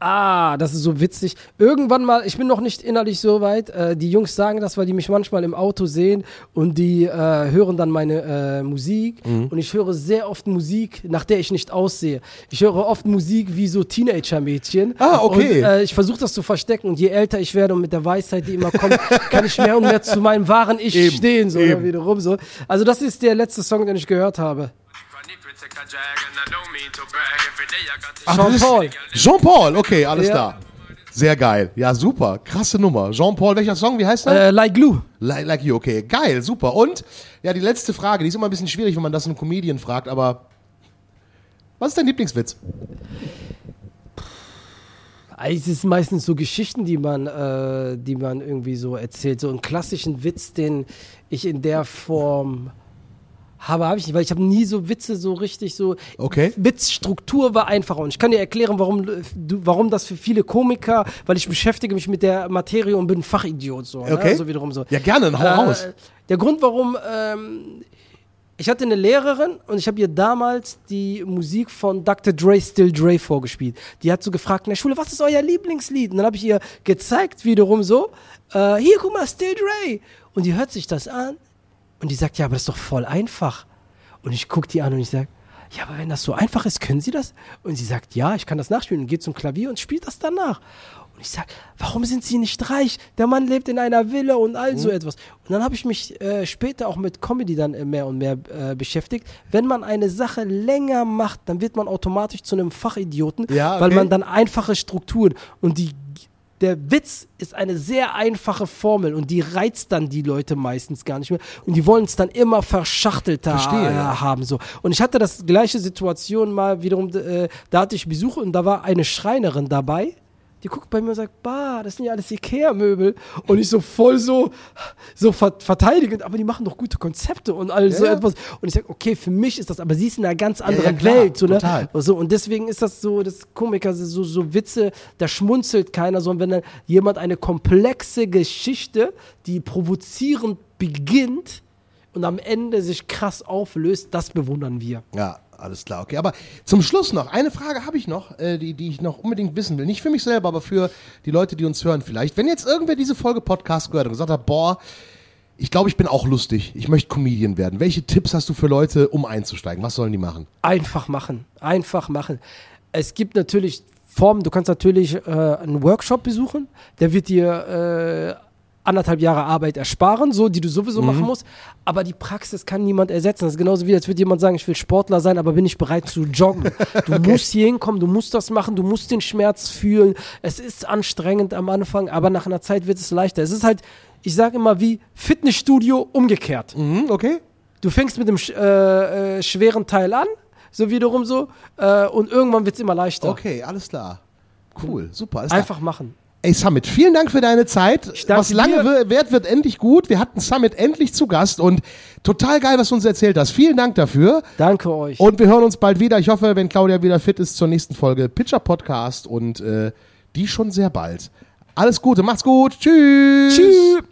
Ah, das ist so witzig. Irgendwann mal, ich bin noch nicht innerlich so weit. Äh, die Jungs sagen das, weil die mich manchmal im Auto sehen und die äh, hören dann meine äh, Musik. Mhm. Und ich höre sehr oft Musik, nach der ich nicht aussehe. Ich höre oft Musik wie so Teenager-Mädchen. Ah, okay. Und, äh, ich versuche das zu verstecken. Und je älter ich werde und mit der Weisheit, die immer kommt, <laughs> kann ich mehr und mehr zu meinem wahren Ich Eben, stehen. So, eben. wiederum so. Also das ist der letzte Song, den ich gehört habe. Ach, Jean-Paul. Jean-Paul, okay, alles Ja. Sehr geil. Ja, super. Krasse Nummer. Jean-Paul, welcher Song? Wie heißt der? Äh, like Glue. Like, like you, okay. Geil, super. Und, ja, die letzte Frage, die ist immer ein bisschen schwierig, wenn man das einen Comedian fragt, aber was ist dein Lieblingswitz? Es ist meistens so Geschichten, die man, äh, die man irgendwie so erzählt. So einen klassischen Witz, den ich in der Form habe, habe ich nicht, weil ich habe nie so Witze so richtig so. Okay. Witzstruktur war einfacher und ich kann dir erklären, warum, du, warum das für viele Komiker, weil ich beschäftige mich mit der Materie und bin Fachidiot so. Okay. Ne? So wiederum so. Ja, gerne, hau raus. Äh, der Grund, warum ähm, ich hatte eine Lehrerin und ich habe ihr damals die Musik von Dr. Dre Still Dre vorgespielt. Die hat so gefragt in der Schule, was ist euer Lieblingslied? Und dann habe ich ihr gezeigt, wiederum so, äh, hier, guck mal, Still Dre. Und die hört sich das an und die sagt, ja, aber das ist doch voll einfach. Und ich gucke die an und ich sage, ja, aber wenn das so einfach ist, können Sie das? Und sie sagt, ja, ich kann das nachspielen und geht zum Klavier und spielt das danach. Und ich sage, warum sind Sie nicht reich? Der Mann lebt in einer Villa und all Mhm. so etwas. Und dann habe ich mich äh, später auch mit Comedy dann äh, mehr und mehr äh, beschäftigt. Wenn man eine Sache länger macht, dann wird man automatisch zu einem Fachidioten, Ja, weil okay. man dann einfache Strukturen und die der Witz ist eine sehr einfache Formel und die reizt dann die Leute meistens gar nicht mehr und die wollen es dann immer verschachtelter Verstehe, ja. haben so und ich hatte das gleiche Situation mal wiederum äh, da hatte ich Besuch und da war eine Schreinerin dabei die guckt bei mir und sagt, bah, das sind ja alles Ikea-Möbel. Und ich so voll so, so ver verteidigend, aber die machen doch gute Konzepte und all so Ja, ja. etwas. Und ich sag, okay, für mich ist das, aber sie ist in einer ganz ja, anderen klar, Welt. So, ne? total. So, und deswegen ist das so, das Komiker, so, so Witze, da schmunzelt keiner, sondern wenn dann jemand eine komplexe Geschichte, die provozierend beginnt und am Ende sich krass auflöst, das bewundern wir. Ja, alles klar, okay. Aber zum Schluss noch, eine Frage habe ich noch, äh, die, die ich noch unbedingt wissen will. Nicht für mich selber, aber für die Leute, die uns hören vielleicht. Wenn jetzt irgendwer diese Folge Podcast gehört und gesagt hat, boah, ich glaube, ich bin auch lustig, ich möchte Comedian werden. Welche Tipps hast du für Leute, um einzusteigen? Was sollen die machen? Einfach machen. Einfach machen. Es gibt natürlich Formen, du kannst natürlich äh, einen Workshop besuchen, der wird dir äh, anderthalb Jahre Arbeit ersparen, so, die du sowieso machen musst. Aber die Praxis kann niemand ersetzen. Das ist genauso wie, als würde jemand sagen, ich will Sportler sein, aber bin ich bereit zu joggen. <laughs> Du musst hier hinkommen, du musst das machen, du musst den Schmerz fühlen. Es ist anstrengend am Anfang, aber nach einer Zeit wird es leichter. Es ist halt, ich sage immer wie Fitnessstudio umgekehrt. Mhm, okay. Du fängst mit dem äh, äh, schweren Teil an, so wiederum so, äh, und irgendwann wird es immer leichter. Okay, alles klar. Cool, super. Alles klar. Einfach machen. Ey, Summit, vielen Dank für deine Zeit. Was lange dir. währt, wird endlich gut. Wir hatten Summit endlich zu Gast und total geil, was du uns erzählt hast. Vielen Dank dafür. Danke euch. Und wir hören uns bald wieder. Ich hoffe, wenn Claudia wieder fit ist, zur nächsten Folge Pitcher Podcast und äh, die schon sehr bald. Alles Gute, macht's gut. Tschüss. Tschüss.